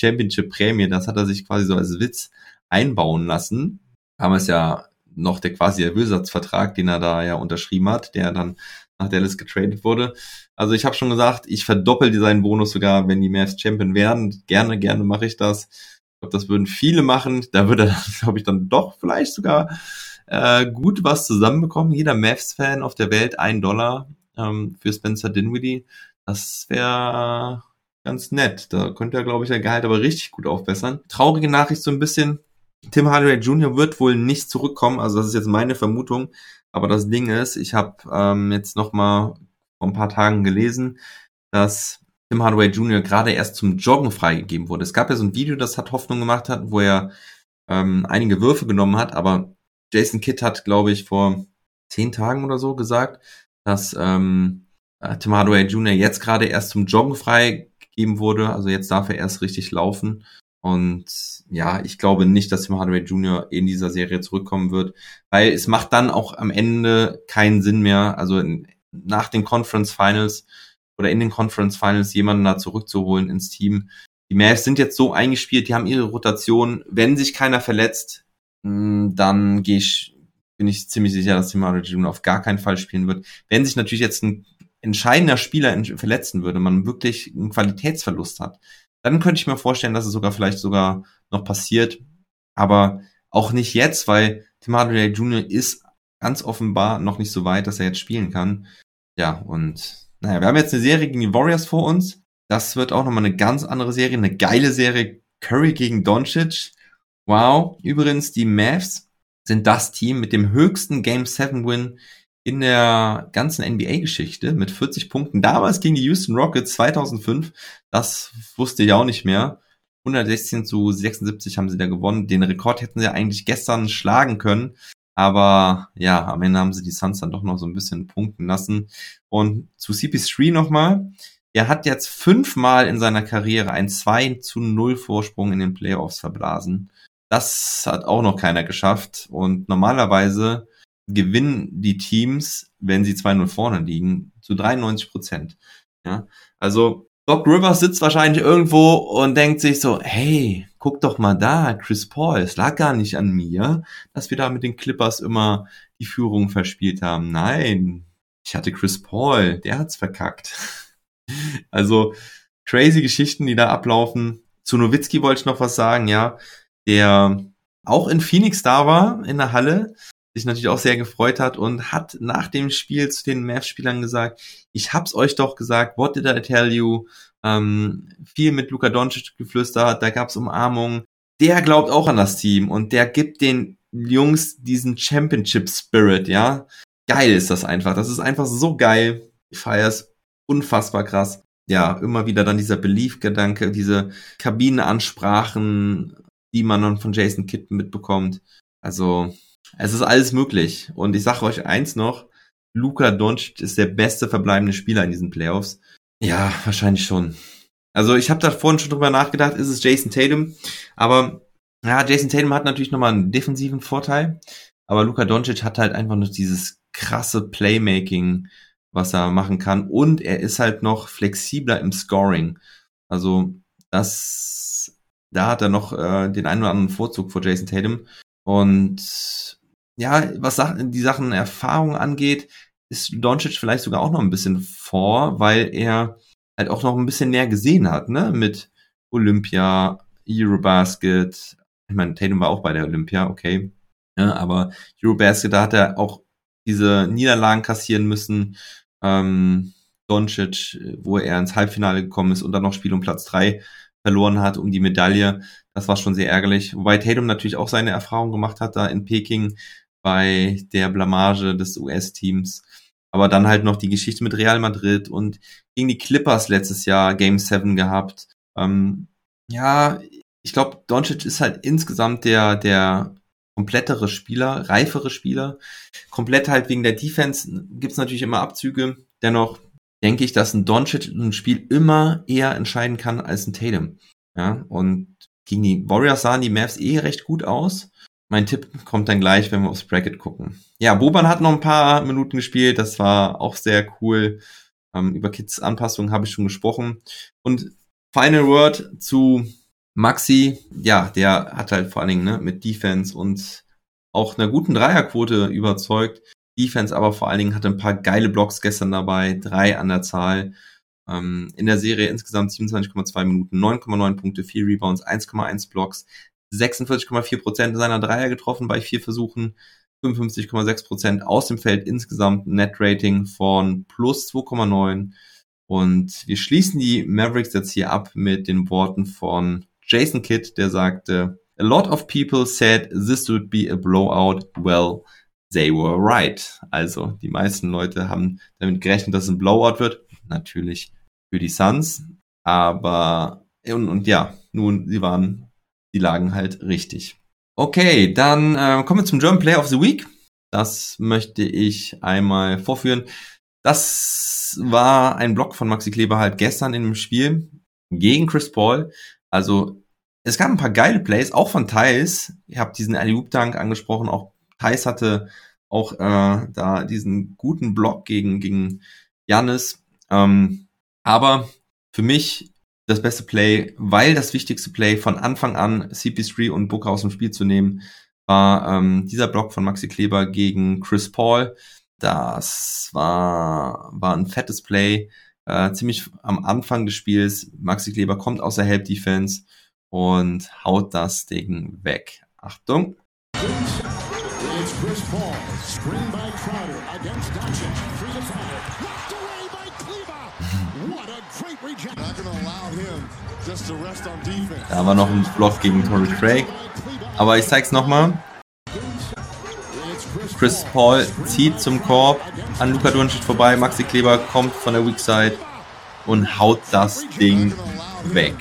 Championship-Prämie. Das hat er sich quasi so als Witz einbauen lassen. Es ja noch der quasi Erlöservertrag, den er da ja unterschrieben hat, der dann nach Dallas getradet wurde. Also ich habe schon gesagt, ich verdoppel seinen Bonus sogar, wenn die Mavs Champion werden. Gerne, gerne mache ich das. Ich glaube, das würden viele machen. Da würde er, glaube ich, dann doch vielleicht sogar äh, gut was zusammenbekommen. Jeder Mavs-Fan auf der Welt ein Dollar ähm, für Spencer Dinwiddie. Das wäre ganz nett. Da könnte er, glaube ich, sein Gehalt aber richtig gut aufbessern. Traurige Nachricht so ein bisschen. Tim Hardaway Jr. wird wohl nicht zurückkommen, also das ist jetzt meine Vermutung. Aber das Ding ist, ich habe ähm, jetzt noch mal vor ein paar Tagen gelesen, dass Tim Hardaway Jr. gerade erst zum Joggen freigegeben wurde. Es gab ja so ein Video, das hat Hoffnung gemacht hat, wo er ähm, einige Würfe genommen hat, aber Jason Kidd hat, glaube ich, vor zehn Tagen oder so gesagt, dass ähm, äh, Tim Hardaway Jr. jetzt gerade erst zum Joggen freigegeben wurde. Also jetzt darf er erst richtig laufen. Und ja, ich glaube nicht, dass Tim Hardaway Jr. in dieser Serie zurückkommen wird, weil es macht dann auch am Ende keinen Sinn mehr, also in, nach den Conference Finals oder in den Conference Finals jemanden da zurückzuholen ins Team. Die Mavs sind jetzt so eingespielt, die haben ihre Rotation. Wenn sich keiner verletzt, dann gehe ich, bin ich ziemlich sicher, dass Hardaway Jr. auf gar keinen Fall spielen wird. Wenn sich natürlich jetzt ein entscheidender Spieler verletzen würde, man wirklich einen Qualitätsverlust hat, dann könnte ich mir vorstellen, dass es sogar vielleicht sogar noch passiert. Aber auch nicht jetzt, weil Tim Hardaway Jr. ist ganz offenbar noch nicht so weit, dass er jetzt spielen kann. Ja, und naja, wir haben jetzt eine Serie gegen die Warriors vor uns. Das wird auch nochmal eine ganz andere Serie, eine geile Serie. Curry gegen Doncic. Wow. Übrigens, die Mavs sind das Team mit dem höchsten Game 7 Win in der ganzen NBA-Geschichte mit 40 Punkten. Damals gegen die Houston Rockets 2005. Das wusste ich auch nicht mehr. 116 zu 76 haben sie da gewonnen. Den Rekord hätten sie eigentlich gestern schlagen können. Aber ja, am Ende haben sie die Suns dann doch noch so ein bisschen punkten lassen. Und zu CP3 nochmal. Er hat jetzt fünfmal in seiner Karriere ein 2 zu 0 Vorsprung in den Playoffs verblasen. Das hat auch noch keiner geschafft. Und normalerweise gewinnen die Teams, wenn sie 2-0 vorne liegen, zu 93 Prozent. Ja, also Doc Rivers sitzt wahrscheinlich irgendwo und denkt sich so, hey, guck doch mal da, Chris Paul, es lag gar nicht an mir, dass wir da mit den Clippers immer die Führung verspielt haben. Nein, ich hatte Chris Paul, der hat's verkackt. Also crazy Geschichten, die da ablaufen. Zu Nowitzki wollte ich noch was sagen, ja, der auch in Phoenix da war, in der Halle, sich natürlich auch sehr gefreut hat und hat nach dem Spiel zu den Mavs-Spielern gesagt, ich hab's euch doch gesagt, what did I tell you? ähm, viel mit Luka Doncic geflüstert, da gab's Umarmungen. Der glaubt auch an das Team und der gibt den Jungs diesen Championship Spirit, ja. Geil ist das einfach. Das ist einfach so geil. Ich feier's unfassbar krass. Ja, immer wieder dann dieser Belief-Gedanke, diese Kabinenansprachen, die man dann von Jason Kidd mitbekommt. Also, es ist alles möglich. Und ich sage euch eins noch, Luka Doncic ist der beste verbleibende Spieler in diesen Playoffs. Ja, wahrscheinlich schon. Also ich habe da vorhin schon drüber nachgedacht, ist es Jason Tatum, aber ja, Jason Tatum hat natürlich nochmal einen defensiven Vorteil, aber Luka Doncic hat halt einfach noch dieses krasse Playmaking, was er machen kann und er ist halt noch flexibler im Scoring. Also das, da hat er noch äh, den einen oder anderen Vorzug vor Jason Tatum und ja, was die Sachen Erfahrung angeht, ist Doncic vielleicht sogar auch noch ein bisschen vor, weil er halt auch noch ein bisschen mehr gesehen hat, ne? Mit Olympia, Eurobasket. Ich meine, Tatum war auch bei der Olympia, okay. Ja, aber Eurobasket, da hat er auch diese Niederlagen kassieren müssen. Ähm, Doncic, wo er ins Halbfinale gekommen ist und dann noch Spiel um Platz drei verloren hat um die Medaille. Das war schon sehr ärgerlich. Wobei Tatum natürlich auch seine Erfahrung gemacht hat da in Peking bei der Blamage des US-Teams. Aber dann halt noch die Geschichte mit Real Madrid und gegen die Clippers letztes Jahr Game 7 gehabt. Ähm, ja, ich glaube, Doncic ist halt insgesamt der, der komplettere Spieler, reifere Spieler. Komplett halt wegen der Defense gibt's natürlich immer Abzüge. Dennoch denke ich, dass ein Doncic ein Spiel immer eher entscheiden kann als ein Tatum. Ja, und gegen die Warriors sahen die Mavs eh recht gut aus. Mein Tipp kommt dann gleich, wenn wir aufs Bracket gucken. Ja, Boban hat noch ein paar Minuten gespielt. Das war auch sehr cool. Ähm, über Kids Anpassungen habe ich schon gesprochen. Und Final Word zu Maxi. Ja, der hat halt vor allen Dingen ne, mit Defense und auch einer guten Dreierquote überzeugt. Defense aber vor allen Dingen hatte ein paar geile Blocks gestern dabei. Drei an der Zahl. Ähm, in der Serie insgesamt 27,2 Minuten, 9,9 Punkte, 4 Rebounds, 1,1 Blocks, 46,4 Prozent seiner Dreier getroffen bei vier Versuchen, 55,6 Prozent aus dem Feld insgesamt Net-Rating von plus 2,9. Und wir schließen die Mavericks jetzt hier ab mit den Worten von Jason Kidd, der sagte, A lot of people said this would be a blowout. Well, they were right. Also, die meisten Leute haben damit gerechnet, dass es ein Blowout wird. Natürlich für die Suns. Aber, und, und ja, nun, sie waren die lagen halt richtig. Okay, dann äh, kommen wir zum German Player of the Week. Das möchte ich einmal vorführen. Das war ein Block von Maxi Kleber halt gestern in dem Spiel gegen Chris Paul. Also es gab ein paar geile Plays, auch von Thais. Ihr habt diesen Alley-Oop-Dank angesprochen. Auch Thais hatte auch äh, da diesen guten Block gegen gegen. Ähm, aber für mich das beste Play, weil das wichtigste Play von Anfang an CP3 und Booker aus dem Spiel zu nehmen, war ähm, dieser Block von Maxi Kleber gegen Chris Paul. Das war, war ein fettes Play, äh, ziemlich am Anfang des Spiels. Maxi Kleber kommt aus der Help Defense und haut das Ding weg. Achtung. Chris Paul, screen by Crowder against Doncic, 3 to 5. Da war noch ein Block gegen Torrey Craig. Aber ich zeig's nochmal. Chris Paul zieht zum Korb an Luka Doncic vorbei. Maxi Kleber kommt von der Weak Side und haut das Ding weg.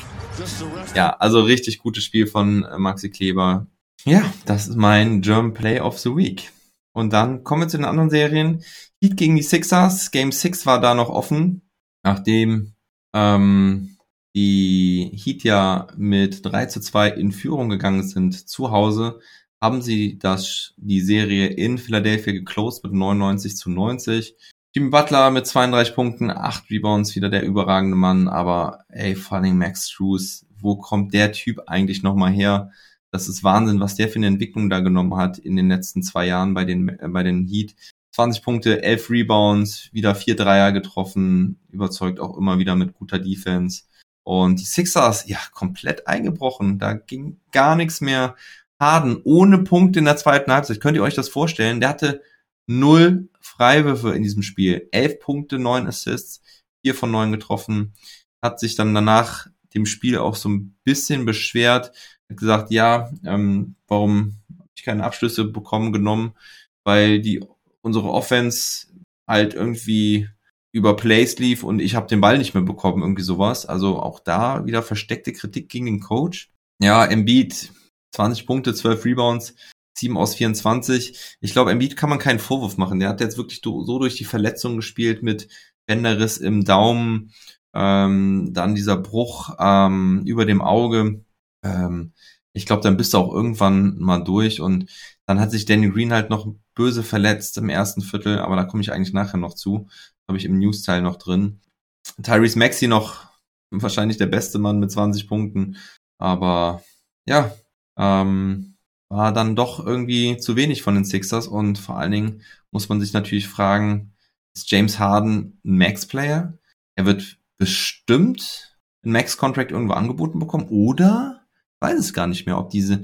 Ja, also richtig gutes Spiel von Maxi Kleber. Ja, das ist mein German Play of the Week. Und dann kommen wir zu den anderen Serien. Heat gegen die Sixers. Game 6 war da noch offen, nachdem ähm, die Heat ja mit 3 zu 2 in Führung gegangen sind zu Hause, haben sie das, die Serie in Philadelphia geclosed mit 99 zu 90. Jimmy Butler mit 32 Punkten, 8 Rebounds, wieder der überragende Mann, aber ey, vor allem Max Struess, wo kommt der Typ eigentlich nochmal her? Das ist Wahnsinn, was der für eine Entwicklung da genommen hat in den letzten zwei Jahren bei den, äh, bei den Heat. 20 Punkte, 11 Rebounds, wieder 4 Dreier getroffen, überzeugt auch immer wieder mit guter Defense. Und die Sixers, ja, komplett eingebrochen. Da ging gar nichts mehr. Harden ohne Punkte in der zweiten Halbzeit. Könnt ihr euch das vorstellen? Der hatte null Freiwürfe in diesem Spiel. 11 Punkte, 9 Assists, 4 von 9 getroffen. hat sich dann danach dem Spiel auch so ein bisschen beschwert, hat gesagt, ja, ähm, warum habe ich keine Abschlüsse bekommen genommen, weil die unsere Offense halt irgendwie über Plays lief und ich habe den Ball nicht mehr bekommen, irgendwie sowas. Also auch da wieder versteckte Kritik gegen den Coach. Ja, Embiid 20 Punkte, 12 Rebounds, 7 aus 24. Ich glaube, Embiid kann man keinen Vorwurf machen. Der hat jetzt wirklich so durch die Verletzung gespielt mit Bänderriss im Daumen, ähm, dann dieser Bruch ähm, über dem Auge. Ähm, ich glaube, dann bist du auch irgendwann mal durch und dann hat sich Danny Green halt noch böse verletzt im ersten Viertel, aber da komme ich eigentlich nachher noch zu. Habe ich im News-Teil noch drin. Tyrese Maxi noch wahrscheinlich der beste Mann mit 20 Punkten, aber ja, ähm, war dann doch irgendwie zu wenig von den Sixers und vor allen Dingen muss man sich natürlich fragen, ist James Harden ein Max-Player? Er wird bestimmt einen Max-Contract irgendwo angeboten bekommen oder weiß es gar nicht mehr, ob diese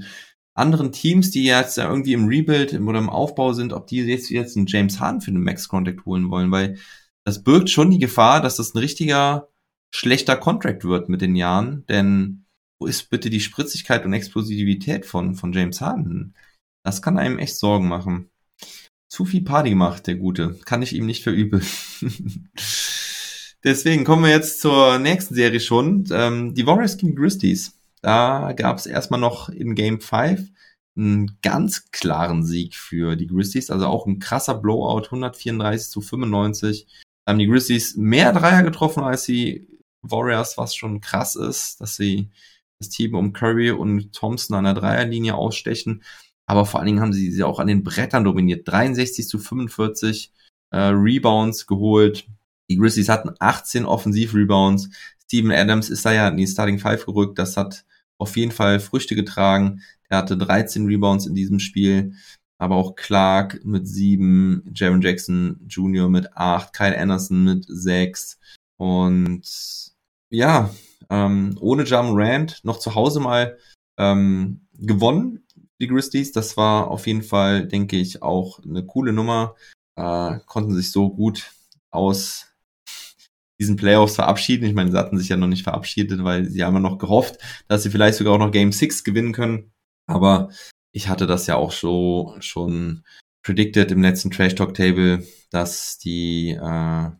anderen Teams, die jetzt irgendwie im Rebuild oder im Aufbau sind, ob die jetzt, jetzt einen James Harden für einen Max-Contract holen wollen, weil das birgt schon die Gefahr, dass das ein richtiger schlechter Contract wird mit den Jahren, denn wo ist bitte die Spritzigkeit und Explosivität von, von James Harden? Das kann einem echt Sorgen machen. Zu viel Party gemacht, der Gute. Kann ich ihm nicht verübeln. Deswegen kommen wir jetzt zur nächsten Serie schon. Ähm, die Warriors gegen Grizzlies. Da gab es erstmal noch in Game 5 einen ganz klaren Sieg für die Grizzlies. Also auch ein krasser Blowout, 134 zu 95. Da haben die Grizzlies mehr Dreier getroffen als die Warriors, was schon krass ist, dass sie das Team um Curry und Thompson an der Dreierlinie ausstechen. Aber vor allen Dingen haben sie sie auch an den Brettern dominiert. 63 zu 45 äh, Rebounds geholt. Die Grizzlies hatten 18 Offensiv-Rebounds. Steven Adams ist da ja in die Starting Five gerückt. Das hat auf jeden Fall Früchte getragen. Er hatte 13 Rebounds in diesem Spiel. Aber auch Clark mit sieben, Jaron Jackson Jr. mit acht, Kyle Anderson mit sechs. Und ja, ähm, ohne Jam Rand noch zu Hause mal ähm, gewonnen, die Grizzlies. Das war auf jeden Fall, denke ich, auch eine coole Nummer. Äh, konnten sich so gut aus diesen Playoffs verabschieden. Ich meine, sie hatten sich ja noch nicht verabschiedet, weil sie haben ja noch gehofft, dass sie vielleicht sogar auch noch Game 6 gewinnen können. Aber ich hatte das ja auch so schon predicted im letzten Trash Talk Table, dass die äh,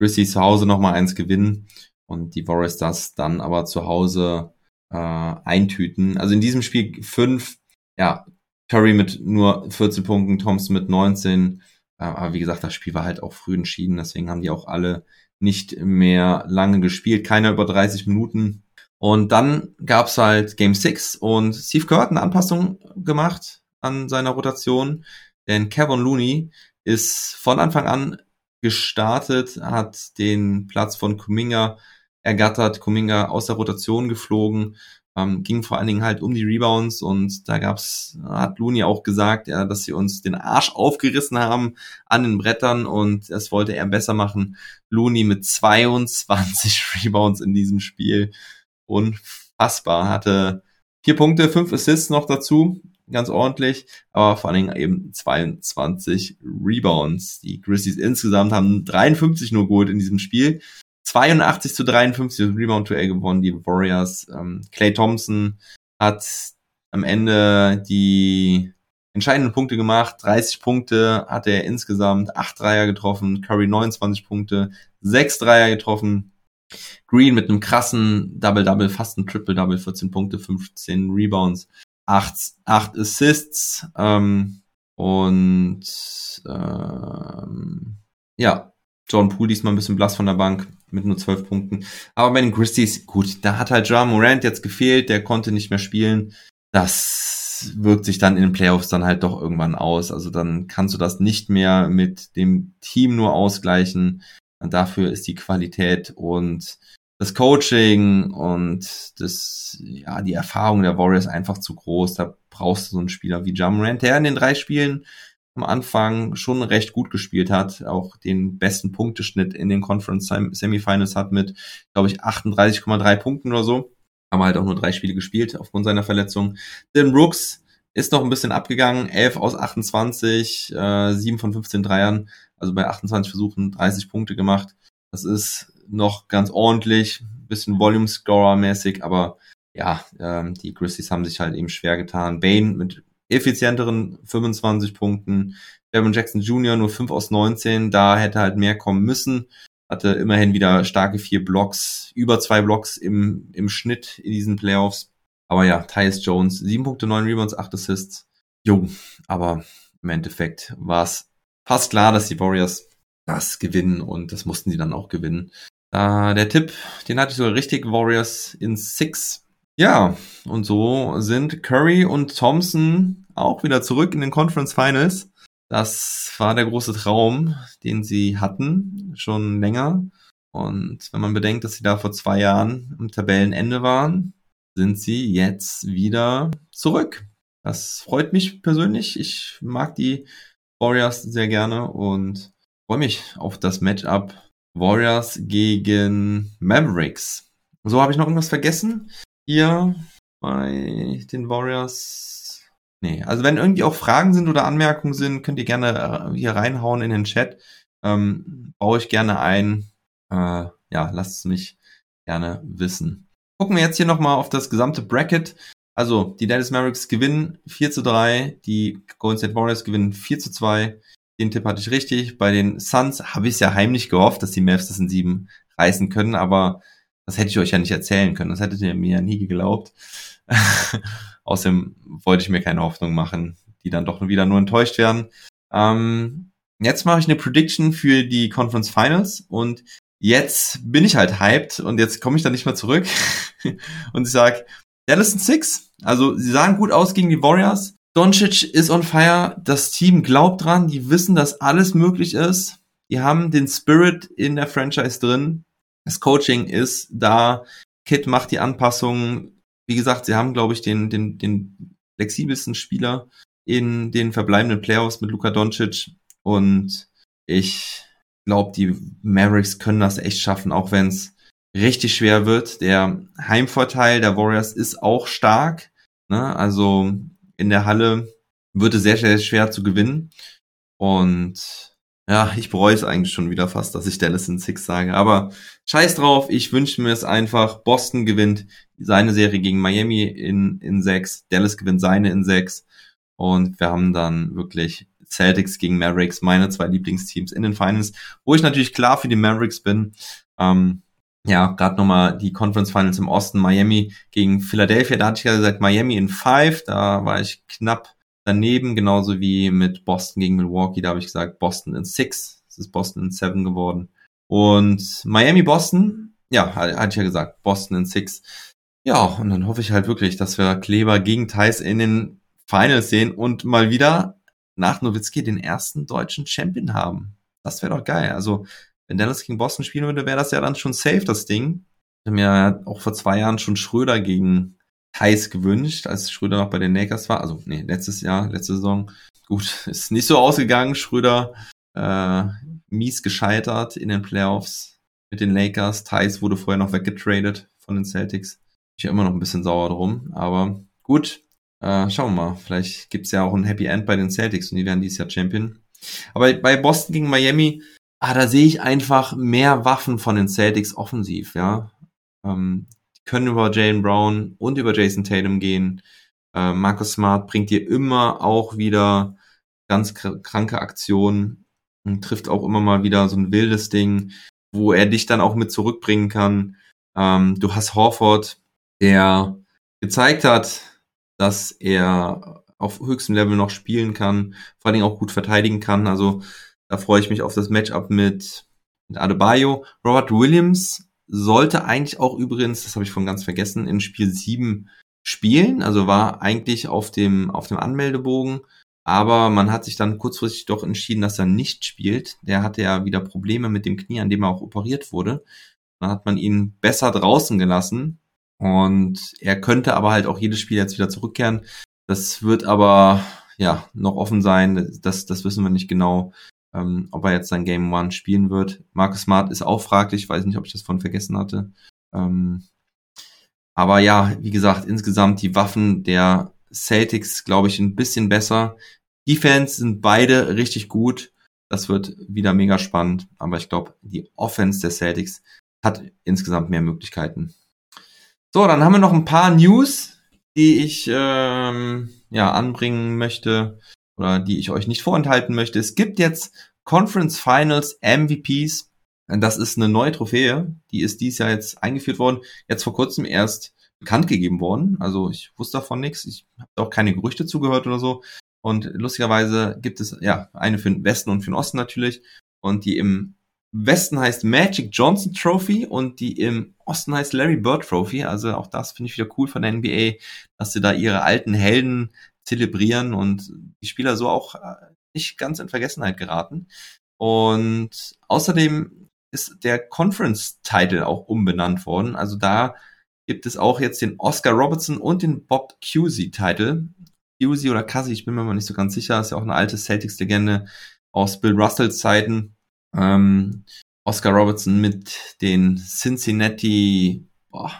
Grizzlies zu Hause nochmal eins gewinnen und die Warriors das dann aber zu Hause äh, eintüten. Also in diesem Spiel fünf, ja, Curry mit nur 14 Punkten, Thompson mit 19. Äh, aber wie gesagt, das Spiel war halt auch früh entschieden, deswegen haben die auch alle nicht mehr lange gespielt, keiner über 30 Minuten. Und dann gab's halt Game 6 und Steve Kerr hat eine Anpassung gemacht an seiner Rotation, denn Kevin Looney ist von Anfang an gestartet, hat den Platz von Kuminga ergattert, Kuminga aus der Rotation geflogen, ähm, ging vor allen Dingen halt um die Rebounds und da gab's, hat Looney auch gesagt, ja, dass sie uns den Arsch aufgerissen haben an den Brettern und das wollte er besser machen. Looney mit 22 Rebounds in diesem Spiel. Unfassbar. Hatte vier Punkte, fünf Assists noch dazu. Ganz ordentlich, aber vor allen Dingen eben 22 Rebounds. Die Grizzlies insgesamt haben 53 nur geholt in diesem Spiel. 82 zu 53 Rebound-Duell gewonnen, die Warriors. Ähm, Clay Thompson hat am Ende die entscheidenden Punkte gemacht. 30 Punkte hatte er insgesamt, 8 Dreier getroffen, Curry 29 Punkte, 6 Dreier getroffen. Green mit einem krassen Double-Double, fast ein Triple-Double, 14 Punkte, 15 Rebounds, 8, 8 Assists ähm, und ähm, ja, John Poole diesmal ein bisschen blass von der Bank, mit nur zwölf Punkten. Aber bei den Christies, gut, da hat halt John Morant jetzt gefehlt, der konnte nicht mehr spielen. Das wirkt sich dann in den Playoffs dann halt doch irgendwann aus. Also dann kannst du das nicht mehr mit dem Team nur ausgleichen. Und dafür ist die Qualität und das Coaching und das, ja, die Erfahrung der Warriors einfach zu groß. Da brauchst du so einen Spieler wie Jamorant, der in den drei Spielen am Anfang schon recht gut gespielt hat, auch den besten Punkteschnitt in den Conference Semifinals hat mit, glaube ich, 38,3 Punkten oder so. Aber halt auch nur drei Spiele gespielt aufgrund seiner Verletzung. Dylan Brooks ist noch ein bisschen abgegangen, 11 aus 28, äh, 7 von 15 Dreiern, also bei 28 Versuchen 30 Punkte gemacht. Das ist noch ganz ordentlich, bisschen Volume-Scorer-mäßig, aber ja, ähm, die Grizzlies haben sich halt eben schwer getan. Bane mit effizienteren 25 Punkten, Devin Jackson Jr. nur 5 aus 19, da hätte halt mehr kommen müssen. Hatte immerhin wieder starke vier Blocks, über zwei Blocks im, im Schnitt in diesen Playoffs. Aber ja, Tyus Jones, 7 Punkte, 9 Rebounds, 8 Assists. Jo, aber im Endeffekt war es fast klar, dass die Warriors das gewinnen und das mussten sie dann auch gewinnen. Äh, der Tipp, den hatte ich sogar richtig, Warriors in Six. Ja, und so sind Curry und Thompson auch wieder zurück in den Conference Finals. Das war der große Traum, den sie hatten, schon länger. Und wenn man bedenkt, dass sie da vor zwei Jahren am Tabellenende waren, sind sie jetzt wieder zurück. Das freut mich persönlich. Ich mag die Warriors sehr gerne und freue mich auf das Matchup Warriors gegen Mavericks. So, habe ich noch irgendwas vergessen? Hier bei den Warriors. Nee, also wenn irgendwie auch Fragen sind oder Anmerkungen sind, könnt ihr gerne äh, hier reinhauen in den Chat. Ähm, baue ich gerne ein. Äh, ja, lasst es mich gerne wissen. Gucken wir jetzt hier nochmal auf das gesamte Bracket. Also, die Dallas Mavericks gewinnen 4 zu 3, die Golden State Warriors gewinnen 4 zu 2. Den Tipp hatte ich richtig. Bei den Suns habe ich es ja heimlich gehofft, dass die Mavs das in sieben reißen können, aber das hätte ich euch ja nicht erzählen können. Das hättet ihr mir ja nie geglaubt. Außerdem wollte ich mir keine Hoffnung machen, die dann doch wieder nur enttäuscht werden. Ähm, jetzt mache ich eine Prediction für die Conference Finals und jetzt bin ich halt hyped und jetzt komme ich da nicht mehr zurück und ich sage, Dallas sind Six. Also sie sahen gut aus gegen die Warriors. Doncic ist on fire. Das Team glaubt dran. Die wissen, dass alles möglich ist. Die haben den Spirit in der Franchise drin. Das Coaching ist da. Kit macht die Anpassungen. Wie gesagt, sie haben, glaube ich, den, den, den flexibelsten Spieler in den verbleibenden Playoffs mit Luka Doncic. Und ich glaube, die Mavericks können das echt schaffen, auch wenn es richtig schwer wird. Der Heimvorteil der Warriors ist auch stark. Ne? Also in der Halle wird es sehr, sehr schwer zu gewinnen. Und ja, ich bereue es eigentlich schon wieder fast, dass ich Dallas in Six sage. Aber scheiß drauf, ich wünsche mir es einfach. Boston gewinnt seine Serie gegen Miami in, in sechs. Dallas gewinnt seine in sechs. Und wir haben dann wirklich Celtics gegen Mavericks, meine zwei Lieblingsteams in den Finals, wo ich natürlich klar für die Mavericks bin. Ähm, ja, gerade nochmal die Conference Finals im Osten, Miami gegen Philadelphia, da hatte ich ja gesagt, Miami in five, da war ich knapp daneben, genauso wie mit Boston gegen Milwaukee, da habe ich gesagt, Boston in six, es ist Boston in seven geworden. Und Miami, Boston, ja, hatte ich ja gesagt, Boston in six. Ja, und dann hoffe ich halt wirklich, dass wir Kleber gegen Thais in den Finals sehen und mal wieder nach Nowitzki den ersten deutschen Champion haben. Das wäre doch geil. Also wenn Dallas gegen Boston spielen würde, wäre das ja dann schon safe, das Ding. Ich habe mir ja auch vor zwei Jahren schon Schröder gegen Heiß gewünscht, als Schröder noch bei den Lakers war. Also, nee, letztes Jahr, letzte Saison. Gut, ist nicht so ausgegangen. Schröder äh, mies gescheitert in den Playoffs mit den Lakers. Thais wurde vorher noch weggetradet von den Celtics. Ich bin immer noch ein bisschen sauer drum, aber gut. Äh, schauen wir mal. Vielleicht gibt's ja auch ein Happy End bei den Celtics und die werden dieses Jahr Champion. Aber bei Boston gegen Miami ah, da sehe ich einfach mehr Waffen von den Celtics offensiv, ja. Ähm, können über Jalen Brown und über Jason Tatum gehen. Äh, Marcus Smart bringt dir immer auch wieder ganz kranke Aktionen und trifft auch immer mal wieder so ein wildes Ding, wo er dich dann auch mit zurückbringen kann. Ähm, du hast Horford, der gezeigt hat, dass er auf höchstem Level noch spielen kann, vor allen Dingen auch gut verteidigen kann. Also da freue ich mich auf das Matchup mit, mit Adebayo. Robert Williams sollte eigentlich auch übrigens, das habe ich von ganz vergessen, in Spiel 7 spielen. Also war eigentlich auf dem, auf dem Anmeldebogen. Aber man hat sich dann kurzfristig doch entschieden, dass er nicht spielt. Der hatte ja wieder Probleme mit dem Knie, an dem er auch operiert wurde. Dann hat man ihn besser draußen gelassen. Und er könnte aber halt auch jedes Spiel jetzt wieder zurückkehren. Das wird aber ja noch offen sein. Das, das wissen wir nicht genau ähm, ob er jetzt sein Game One spielen wird. Marcus Smart ist auch fraglich, weiß nicht, ob ich das von vergessen hatte. Ähm, aber ja, wie gesagt, insgesamt die Waffen der Celtics, glaube ich, ein bisschen besser. Defense sind beide richtig gut. Das wird wieder mega spannend. Aber ich glaube, die Offense der Celtics hat insgesamt mehr Möglichkeiten. So, dann haben wir noch ein paar News, die ich ähm, ja anbringen möchte oder die ich euch nicht vorenthalten möchte. Es gibt jetzt Conference Finals MVPs. Das ist eine neue Trophäe, die ist dies Jahr jetzt eingeführt worden. Jetzt vor kurzem erst bekannt gegeben worden. Also ich wusste davon nichts. Ich habe auch keine Gerüchte zugehört oder so. Und lustigerweise gibt es ja eine für den Westen und für den Osten natürlich. Und die im Westen heißt Magic Johnson Trophy und die im Osten heißt Larry Bird Trophy. Also auch das finde ich wieder cool von der NBA, dass sie da ihre alten Helden zelebrieren und die Spieler so auch äh, nicht ganz in Vergessenheit geraten. Und außerdem ist der Conference-Title auch umbenannt worden. Also da gibt es auch jetzt den Oscar Robertson und den Bob Cusey-Title. Cusey oder Cousy, ich bin mir mal nicht so ganz sicher, ist ja auch eine alte Celtics-Legende aus Bill Russells Zeiten. Ähm, Oscar Robertson mit den Cincinnati, boah,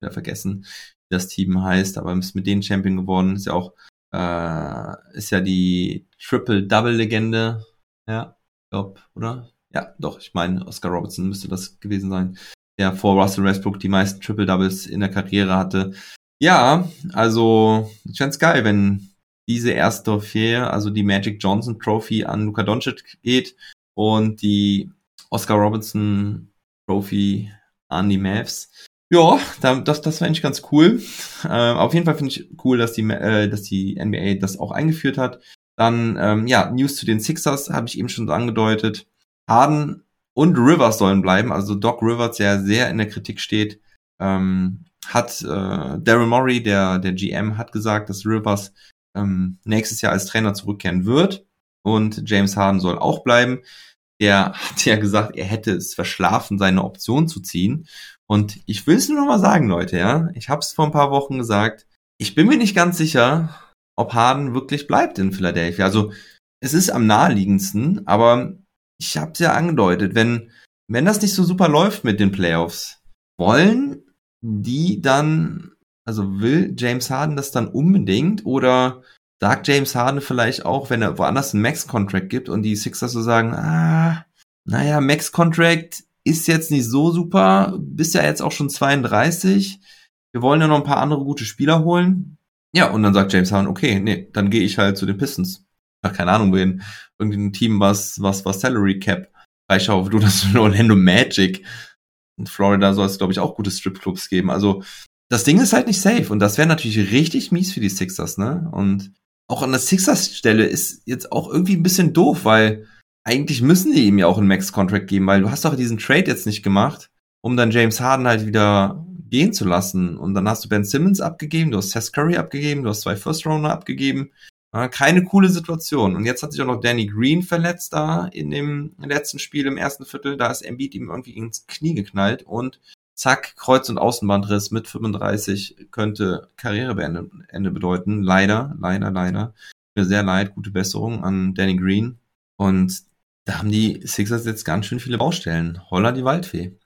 wieder vergessen, wie das Team heißt, aber ist mit denen Champion geworden, ist ja auch, äh, ist ja die Triple-Double-Legende, ja, glaub, oder? Ja, doch, ich meine, Oscar Robertson müsste das gewesen sein, der vor Russell Westbrook die meisten Triple-Doubles in der Karriere hatte. Ja, also, ich fände geil, wenn diese erste Trophäe, also die Magic Johnson Trophy an Luka Doncic geht und die Oscar Robertson Trophy an die Mavs. Ja, das, das war eigentlich ganz cool. Äh, auf jeden Fall finde ich cool, dass die, äh, dass die NBA das auch eingeführt hat. Dann, ähm, ja, News zu den Sixers habe ich eben schon angedeutet. Harden und Rivers sollen bleiben. Also Doc Rivers, der sehr in der Kritik steht, ähm, hat äh, Daryl Morey, der, der GM, hat gesagt, dass Rivers ähm, nächstes Jahr als Trainer zurückkehren wird und James Harden soll auch bleiben. Der hat ja gesagt, er hätte es verschlafen, seine Option zu ziehen. Und ich will es nur noch mal sagen, Leute, ja, ich habe es vor ein paar Wochen gesagt. Ich bin mir nicht ganz sicher, ob Harden wirklich bleibt in Philadelphia. Also es ist am naheliegendsten, aber ich habe es ja angedeutet, wenn wenn das nicht so super läuft mit den Playoffs, wollen die dann, also will James Harden das dann unbedingt oder sagt James Harden vielleicht auch, wenn er woanders einen Max-Contract gibt und die Sixers so sagen, ah, naja, Max-Contract ist jetzt nicht so super, bist ja jetzt auch schon 32, wir wollen ja noch ein paar andere gute Spieler holen. Ja, und dann sagt James Harden, okay, nee, dann gehe ich halt zu den Pistons. Ach, keine Ahnung, wen. Irgendein Team, was, was, was Salary Cap. Ich hoffe, du das Orlando Magic. In Florida soll es, glaube ich, auch gute Stripclubs geben. Also, das Ding ist halt nicht safe. Und das wäre natürlich richtig mies für die Sixers, ne? Und auch an der Sixers Stelle ist jetzt auch irgendwie ein bisschen doof, weil eigentlich müssen die ihm ja auch einen Max-Contract geben, weil du hast doch diesen Trade jetzt nicht gemacht, um dann James Harden halt wieder gehen zu lassen. Und dann hast du Ben Simmons abgegeben, du hast Seth Curry abgegeben, du hast zwei First-Rounder abgegeben. keine coole Situation. Und jetzt hat sich auch noch Danny Green verletzt da in dem letzten Spiel im ersten Viertel. Da ist Embiid ihm irgendwie ins Knie geknallt und zack, Kreuz- und Außenbandriss mit 35 könnte Karrierebeende bedeuten. Leider, leider, leider. Mir sehr leid, gute Besserung an Danny Green. Und da haben die Sixers jetzt ganz schön viele Baustellen. Holla die Waldfee.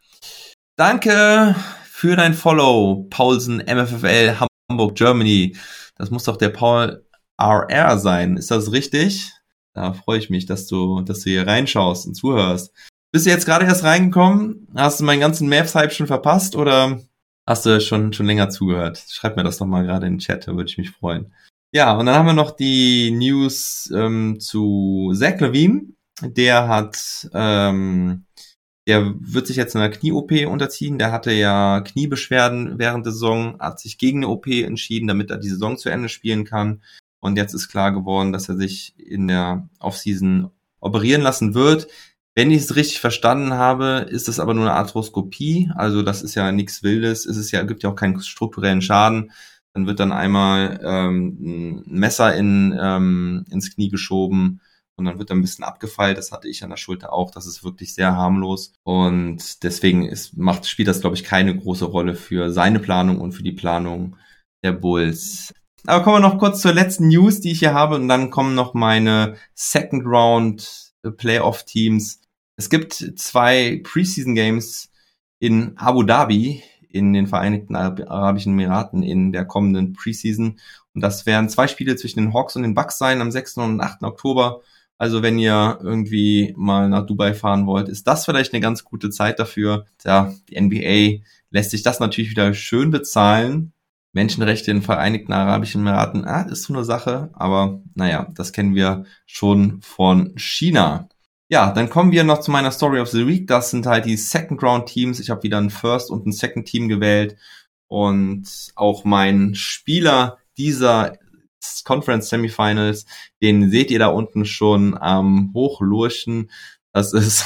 Danke für dein Follow, Paulsen MFFL Hamburg Germany. Das muss doch der Paul RR sein. Ist das richtig? Da freue ich mich, dass du, dass du hier reinschaust und zuhörst. Bist du jetzt gerade erst reingekommen? Hast du meinen ganzen Mavs-Hype schon verpasst oder hast du schon, schon länger zugehört? Schreib mir das doch mal gerade in den Chat, da würde ich mich freuen. Ja, und dann haben wir noch die News ähm, zu Zach Levine. Der hat, ähm, der wird sich jetzt einer Knie-OP unterziehen. Der hatte ja Kniebeschwerden während der Saison, hat sich gegen eine OP entschieden, damit er die Saison zu Ende spielen kann. Und jetzt ist klar geworden, dass er sich in der Offseason operieren lassen wird. Wenn ich es richtig verstanden habe, ist es aber nur eine Arthroskopie. Also das ist ja nichts Wildes. Es ist ja, gibt ja auch keinen strukturellen Schaden. Dann wird dann einmal ähm, ein Messer in, ähm, ins Knie geschoben und dann wird er ein bisschen abgefeilt. Das hatte ich an der Schulter auch. Das ist wirklich sehr harmlos. Und deswegen ist, macht, spielt das, glaube ich, keine große Rolle für seine Planung und für die Planung der Bulls. Aber kommen wir noch kurz zur letzten News, die ich hier habe. Und dann kommen noch meine Second Round Playoff Teams. Es gibt zwei Preseason Games in Abu Dhabi in den Vereinigten Arabischen Emiraten in der kommenden Preseason. Und das werden zwei Spiele zwischen den Hawks und den Bucks sein am 6. und 8. Oktober. Also wenn ihr irgendwie mal nach Dubai fahren wollt, ist das vielleicht eine ganz gute Zeit dafür. Ja, die NBA lässt sich das natürlich wieder schön bezahlen. Menschenrechte in Vereinigten Arabischen Emiraten, ah, ist so eine Sache, aber naja, das kennen wir schon von China. Ja, dann kommen wir noch zu meiner Story of the Week. Das sind halt die Second Round Teams. Ich habe wieder ein First und ein Second Team gewählt und auch mein Spieler dieser Conference Semifinals, den seht ihr da unten schon am Hochlurchen. Das ist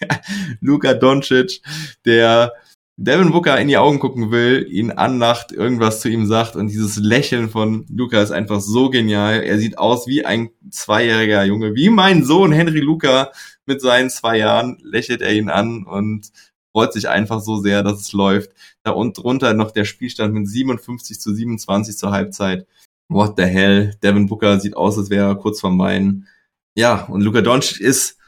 Luka Doncic, der Devin Booker in die Augen gucken will, ihn anlacht, irgendwas zu ihm sagt und dieses Lächeln von Luca ist einfach so genial. Er sieht aus wie ein zweijähriger Junge, wie mein Sohn Henry Luca mit seinen zwei Jahren lächelt er ihn an und freut sich einfach so sehr, dass es läuft. Da und drunter noch der Spielstand mit 57 zu 27 zur Halbzeit. What the hell? Devin Booker sieht aus, als wäre er kurz vorm Bein. Ja, und Luca Doncic ist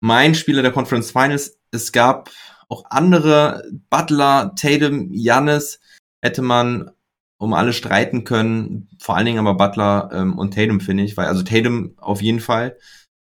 mein Spieler der Conference Finals. Es gab auch andere, Butler, Tatum, Jannis, hätte man um alle streiten können. Vor allen Dingen aber Butler ähm, und Tatum, finde ich. Weil, also Tatum auf jeden Fall,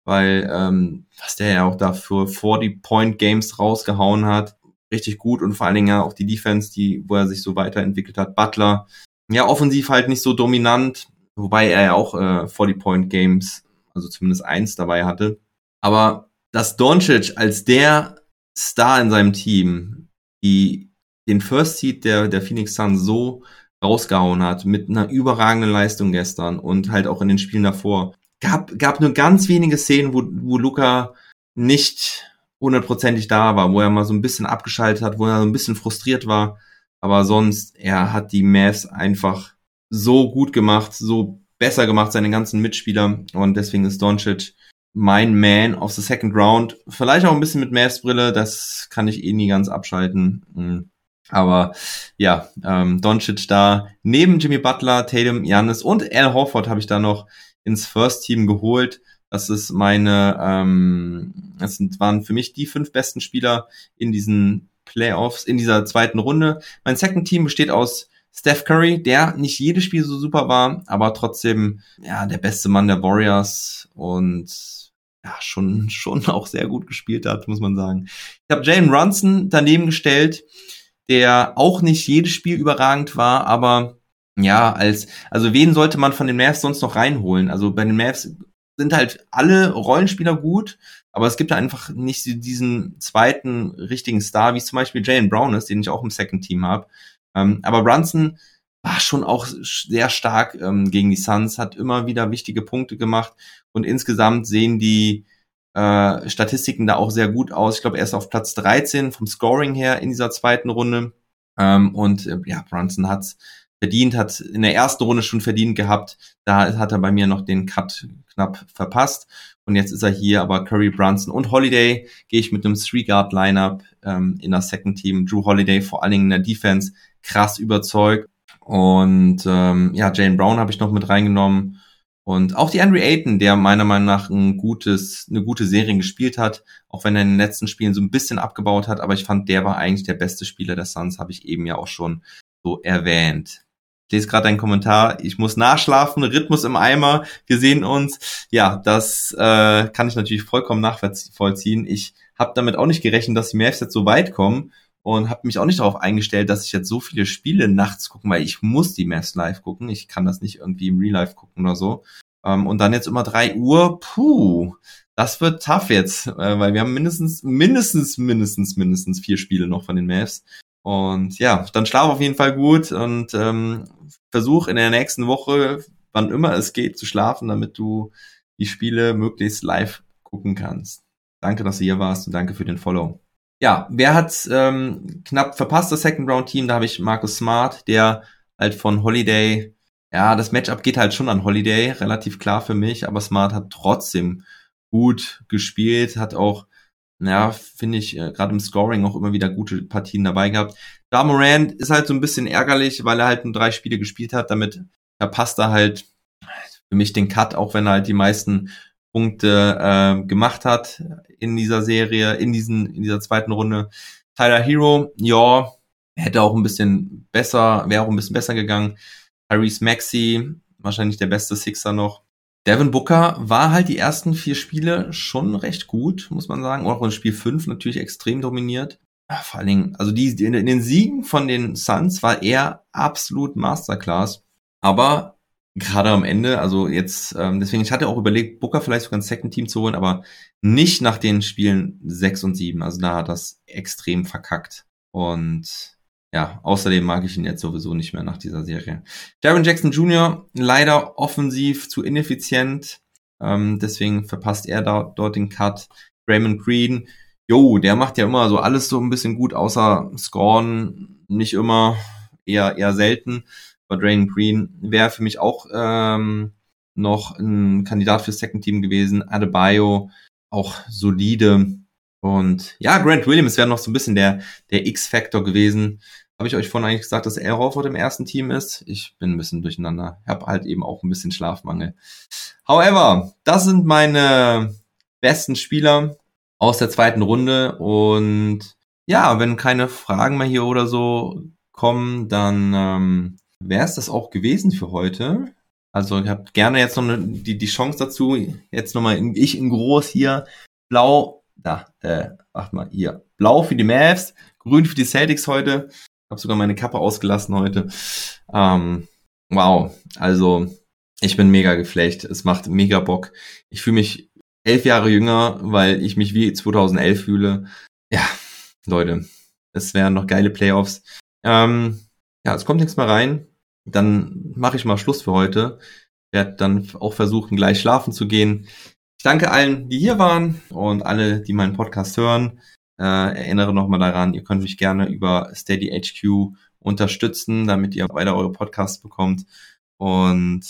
weil ähm, was der ja auch dafür 40-Point-Games rausgehauen hat, richtig gut und vor allen Dingen ja auch die Defense, die, wo er sich so weiterentwickelt hat. Butler, ja, offensiv halt nicht so dominant, wobei er ja auch äh, 40-Point-Games, also zumindest eins dabei hatte. Aber dass Doncic als der Star in seinem Team, die den First Seed der, der Phoenix Suns so rausgehauen hat, mit einer überragenden Leistung gestern und halt auch in den Spielen davor. Gab, gab nur ganz wenige Szenen, wo, wo Luca nicht hundertprozentig da war, wo er mal so ein bisschen abgeschaltet hat, wo er so ein bisschen frustriert war. Aber sonst, er hat die Mavs einfach so gut gemacht, so besser gemacht, seine ganzen Mitspieler. Und deswegen ist Doncic mein Man of the Second Round. Vielleicht auch ein bisschen mit Mavs Brille, das kann ich eh nie ganz abschalten. Hm. Aber ja, ähm, Doncic da neben Jimmy Butler, Tatum, Giannis und Al Horford habe ich da noch ins First Team geholt. Das ist meine, ähm, das sind, waren für mich die fünf besten Spieler in diesen Playoffs, in dieser zweiten Runde. Mein Second Team besteht aus Steph Curry, der nicht jedes Spiel so super war, aber trotzdem ja der beste Mann der Warriors und ja, schon, schon auch sehr gut gespielt hat, muss man sagen. Ich habe Jalen Brunson daneben gestellt, der auch nicht jedes Spiel überragend war, aber ja, als, also wen sollte man von den Mavs sonst noch reinholen? Also bei den Mavs sind halt alle Rollenspieler gut, aber es gibt einfach nicht diesen zweiten richtigen Star, wie es zum Beispiel Jalen Brown ist, den ich auch im Second Team habe. Ähm, aber Brunson war schon auch sehr stark ähm, gegen die Suns, hat immer wieder wichtige Punkte gemacht und insgesamt sehen die äh, Statistiken da auch sehr gut aus. Ich glaube, er ist auf Platz 13 vom Scoring her in dieser zweiten Runde. Ähm, und äh, ja, Brunson hat's verdient, hat in der ersten Runde schon verdient gehabt. Da hat er bei mir noch den Cut knapp verpasst. Und jetzt ist er hier, aber Curry, Brunson und Holiday gehe ich mit einem Three-Guard-Lineup ähm, in das Second Team. Drew Holiday vor allen Dingen in der Defense krass überzeugt. Und ähm, ja, Jane Brown habe ich noch mit reingenommen. Und auch die Andrew Ayton, der meiner Meinung nach ein gutes, eine gute Serie gespielt hat, auch wenn er in den letzten Spielen so ein bisschen abgebaut hat, aber ich fand, der war eigentlich der beste Spieler der Suns, habe ich eben ja auch schon so erwähnt. Ich lese gerade deinen Kommentar. Ich muss nachschlafen, Rhythmus im Eimer. Wir sehen uns. Ja, das äh, kann ich natürlich vollkommen nachvollziehen. Ich habe damit auch nicht gerechnet, dass die Mavs jetzt so weit kommen und habe mich auch nicht darauf eingestellt, dass ich jetzt so viele Spiele nachts gucken, weil ich muss die Mavs live gucken. Ich kann das nicht irgendwie im Real Life gucken oder so. Ähm, und dann jetzt immer drei Uhr, puh, das wird tough jetzt, äh, weil wir haben mindestens, mindestens, mindestens, mindestens vier Spiele noch von den Mavs. Und ja, dann schlaf auf jeden Fall gut und ähm, versuch in der nächsten Woche, wann immer es geht, zu schlafen, damit du die Spiele möglichst live gucken kannst. Danke, dass du hier warst und danke für den Follow ja, wer hat ähm, knapp verpasst, das Second Round Team? Da habe ich Marcus Smart, der halt von Holiday, ja, das Matchup geht halt schon an Holiday, relativ klar für mich, aber Smart hat trotzdem gut gespielt, hat auch, ja, finde ich, äh, gerade im Scoring auch immer wieder gute Partien dabei gehabt. Da Morant ist halt so ein bisschen ärgerlich, weil er halt nur drei Spiele gespielt hat, damit verpasst er halt für mich den Cut, auch wenn er halt die meisten Punkte äh, gemacht hat in dieser Serie, in diesen, in dieser zweiten Runde. Tyler Hero, ja, hätte auch ein bisschen besser, wäre auch ein bisschen besser gegangen. Tyrese Maxi, wahrscheinlich der beste Sixer noch. Devin Booker war halt die ersten vier Spiele schon recht gut, muss man sagen. Auch in Spiel 5 natürlich extrem dominiert. Ja, vor allen Dingen, also die, in, in den Siegen von den Suns war er absolut Masterclass. Aber gerade am Ende, also jetzt, ähm, deswegen, ich hatte auch überlegt, Booker vielleicht sogar ein Second Team zu holen, aber nicht nach den Spielen 6 und 7. Also da hat das extrem verkackt. Und ja, außerdem mag ich ihn jetzt sowieso nicht mehr nach dieser Serie. Jaron Jackson Jr. leider offensiv zu ineffizient. Ähm, deswegen verpasst er da, dort den Cut. Raymond Green, jo, der macht ja immer so alles so ein bisschen gut, außer Scorn nicht immer, eher, eher selten. Aber Draymond Green wäre für mich auch ähm, noch ein Kandidat fürs Second Team gewesen. Adebayo auch solide. Und ja, Grant Williams wäre noch so ein bisschen der, der X-Factor gewesen. Habe ich euch vorhin eigentlich gesagt, dass er Horford im ersten Team ist? Ich bin ein bisschen durcheinander. Ich habe halt eben auch ein bisschen Schlafmangel. However, das sind meine besten Spieler aus der zweiten Runde. Und ja, wenn keine Fragen mehr hier oder so kommen, dann ähm, wäre es das auch gewesen für heute. Also ihr habt gerne jetzt noch die, die Chance dazu. Jetzt nochmal in, ich in groß hier. Blau, da, äh, warte mal, hier. Blau für die Mavs, grün für die Celtics heute. Habe sogar meine Kappe ausgelassen heute. Ähm, wow, also ich bin mega geflecht. Es macht mega Bock. Ich fühle mich elf Jahre jünger, weil ich mich wie 2011 fühle. Ja, Leute, es wären noch geile Playoffs. Ähm, ja, es kommt nichts mehr rein. Dann mache ich mal Schluss für heute. Werde dann auch versuchen, gleich schlafen zu gehen. Ich danke allen, die hier waren und alle, die meinen Podcast hören. Äh, erinnere nochmal daran, ihr könnt mich gerne über Steady HQ unterstützen, damit ihr weiter eure Podcasts bekommt. Und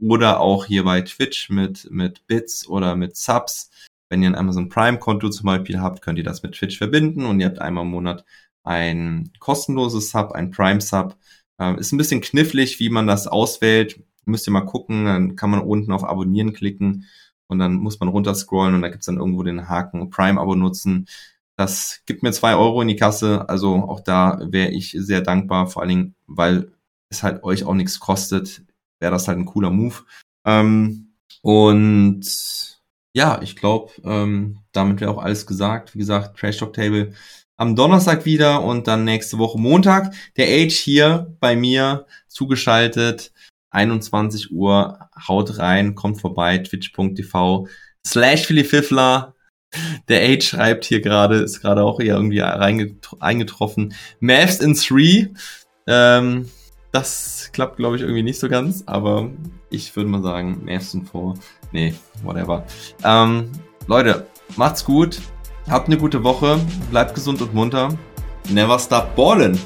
oder auch hier bei Twitch mit, mit Bits oder mit Subs. Wenn ihr ein Amazon Prime Konto zum Beispiel habt, könnt ihr das mit Twitch verbinden und ihr habt einmal im Monat ein kostenloses Sub, ein Prime Sub. Ähm, ist ein bisschen knifflig, wie man das auswählt. Müsst ihr mal gucken, dann kann man unten auf Abonnieren klicken und dann muss man runterscrollen und da gibt's dann irgendwo den Haken Prime-Abo nutzen. Das gibt mir zwei Euro in die Kasse, also auch da wäre ich sehr dankbar, vor allen Dingen, weil es halt euch auch nichts kostet wäre das halt ein cooler Move. Ähm, und ja, ich glaube, ähm, damit wäre auch alles gesagt. Wie gesagt, Trash Talk Table am Donnerstag wieder und dann nächste Woche Montag. Der Age hier bei mir zugeschaltet. 21 Uhr, haut rein, kommt vorbei, twitch.tv slash Philippifler. Der Age schreibt hier gerade, ist gerade auch hier irgendwie eingetroffen. Mavs in 3. Ähm, das klappt, glaube ich, irgendwie nicht so ganz, aber ich würde mal sagen, Mavs sind vor. Nee, whatever. Ähm, Leute, macht's gut. Habt eine gute Woche. Bleibt gesund und munter. Never stop ballin'.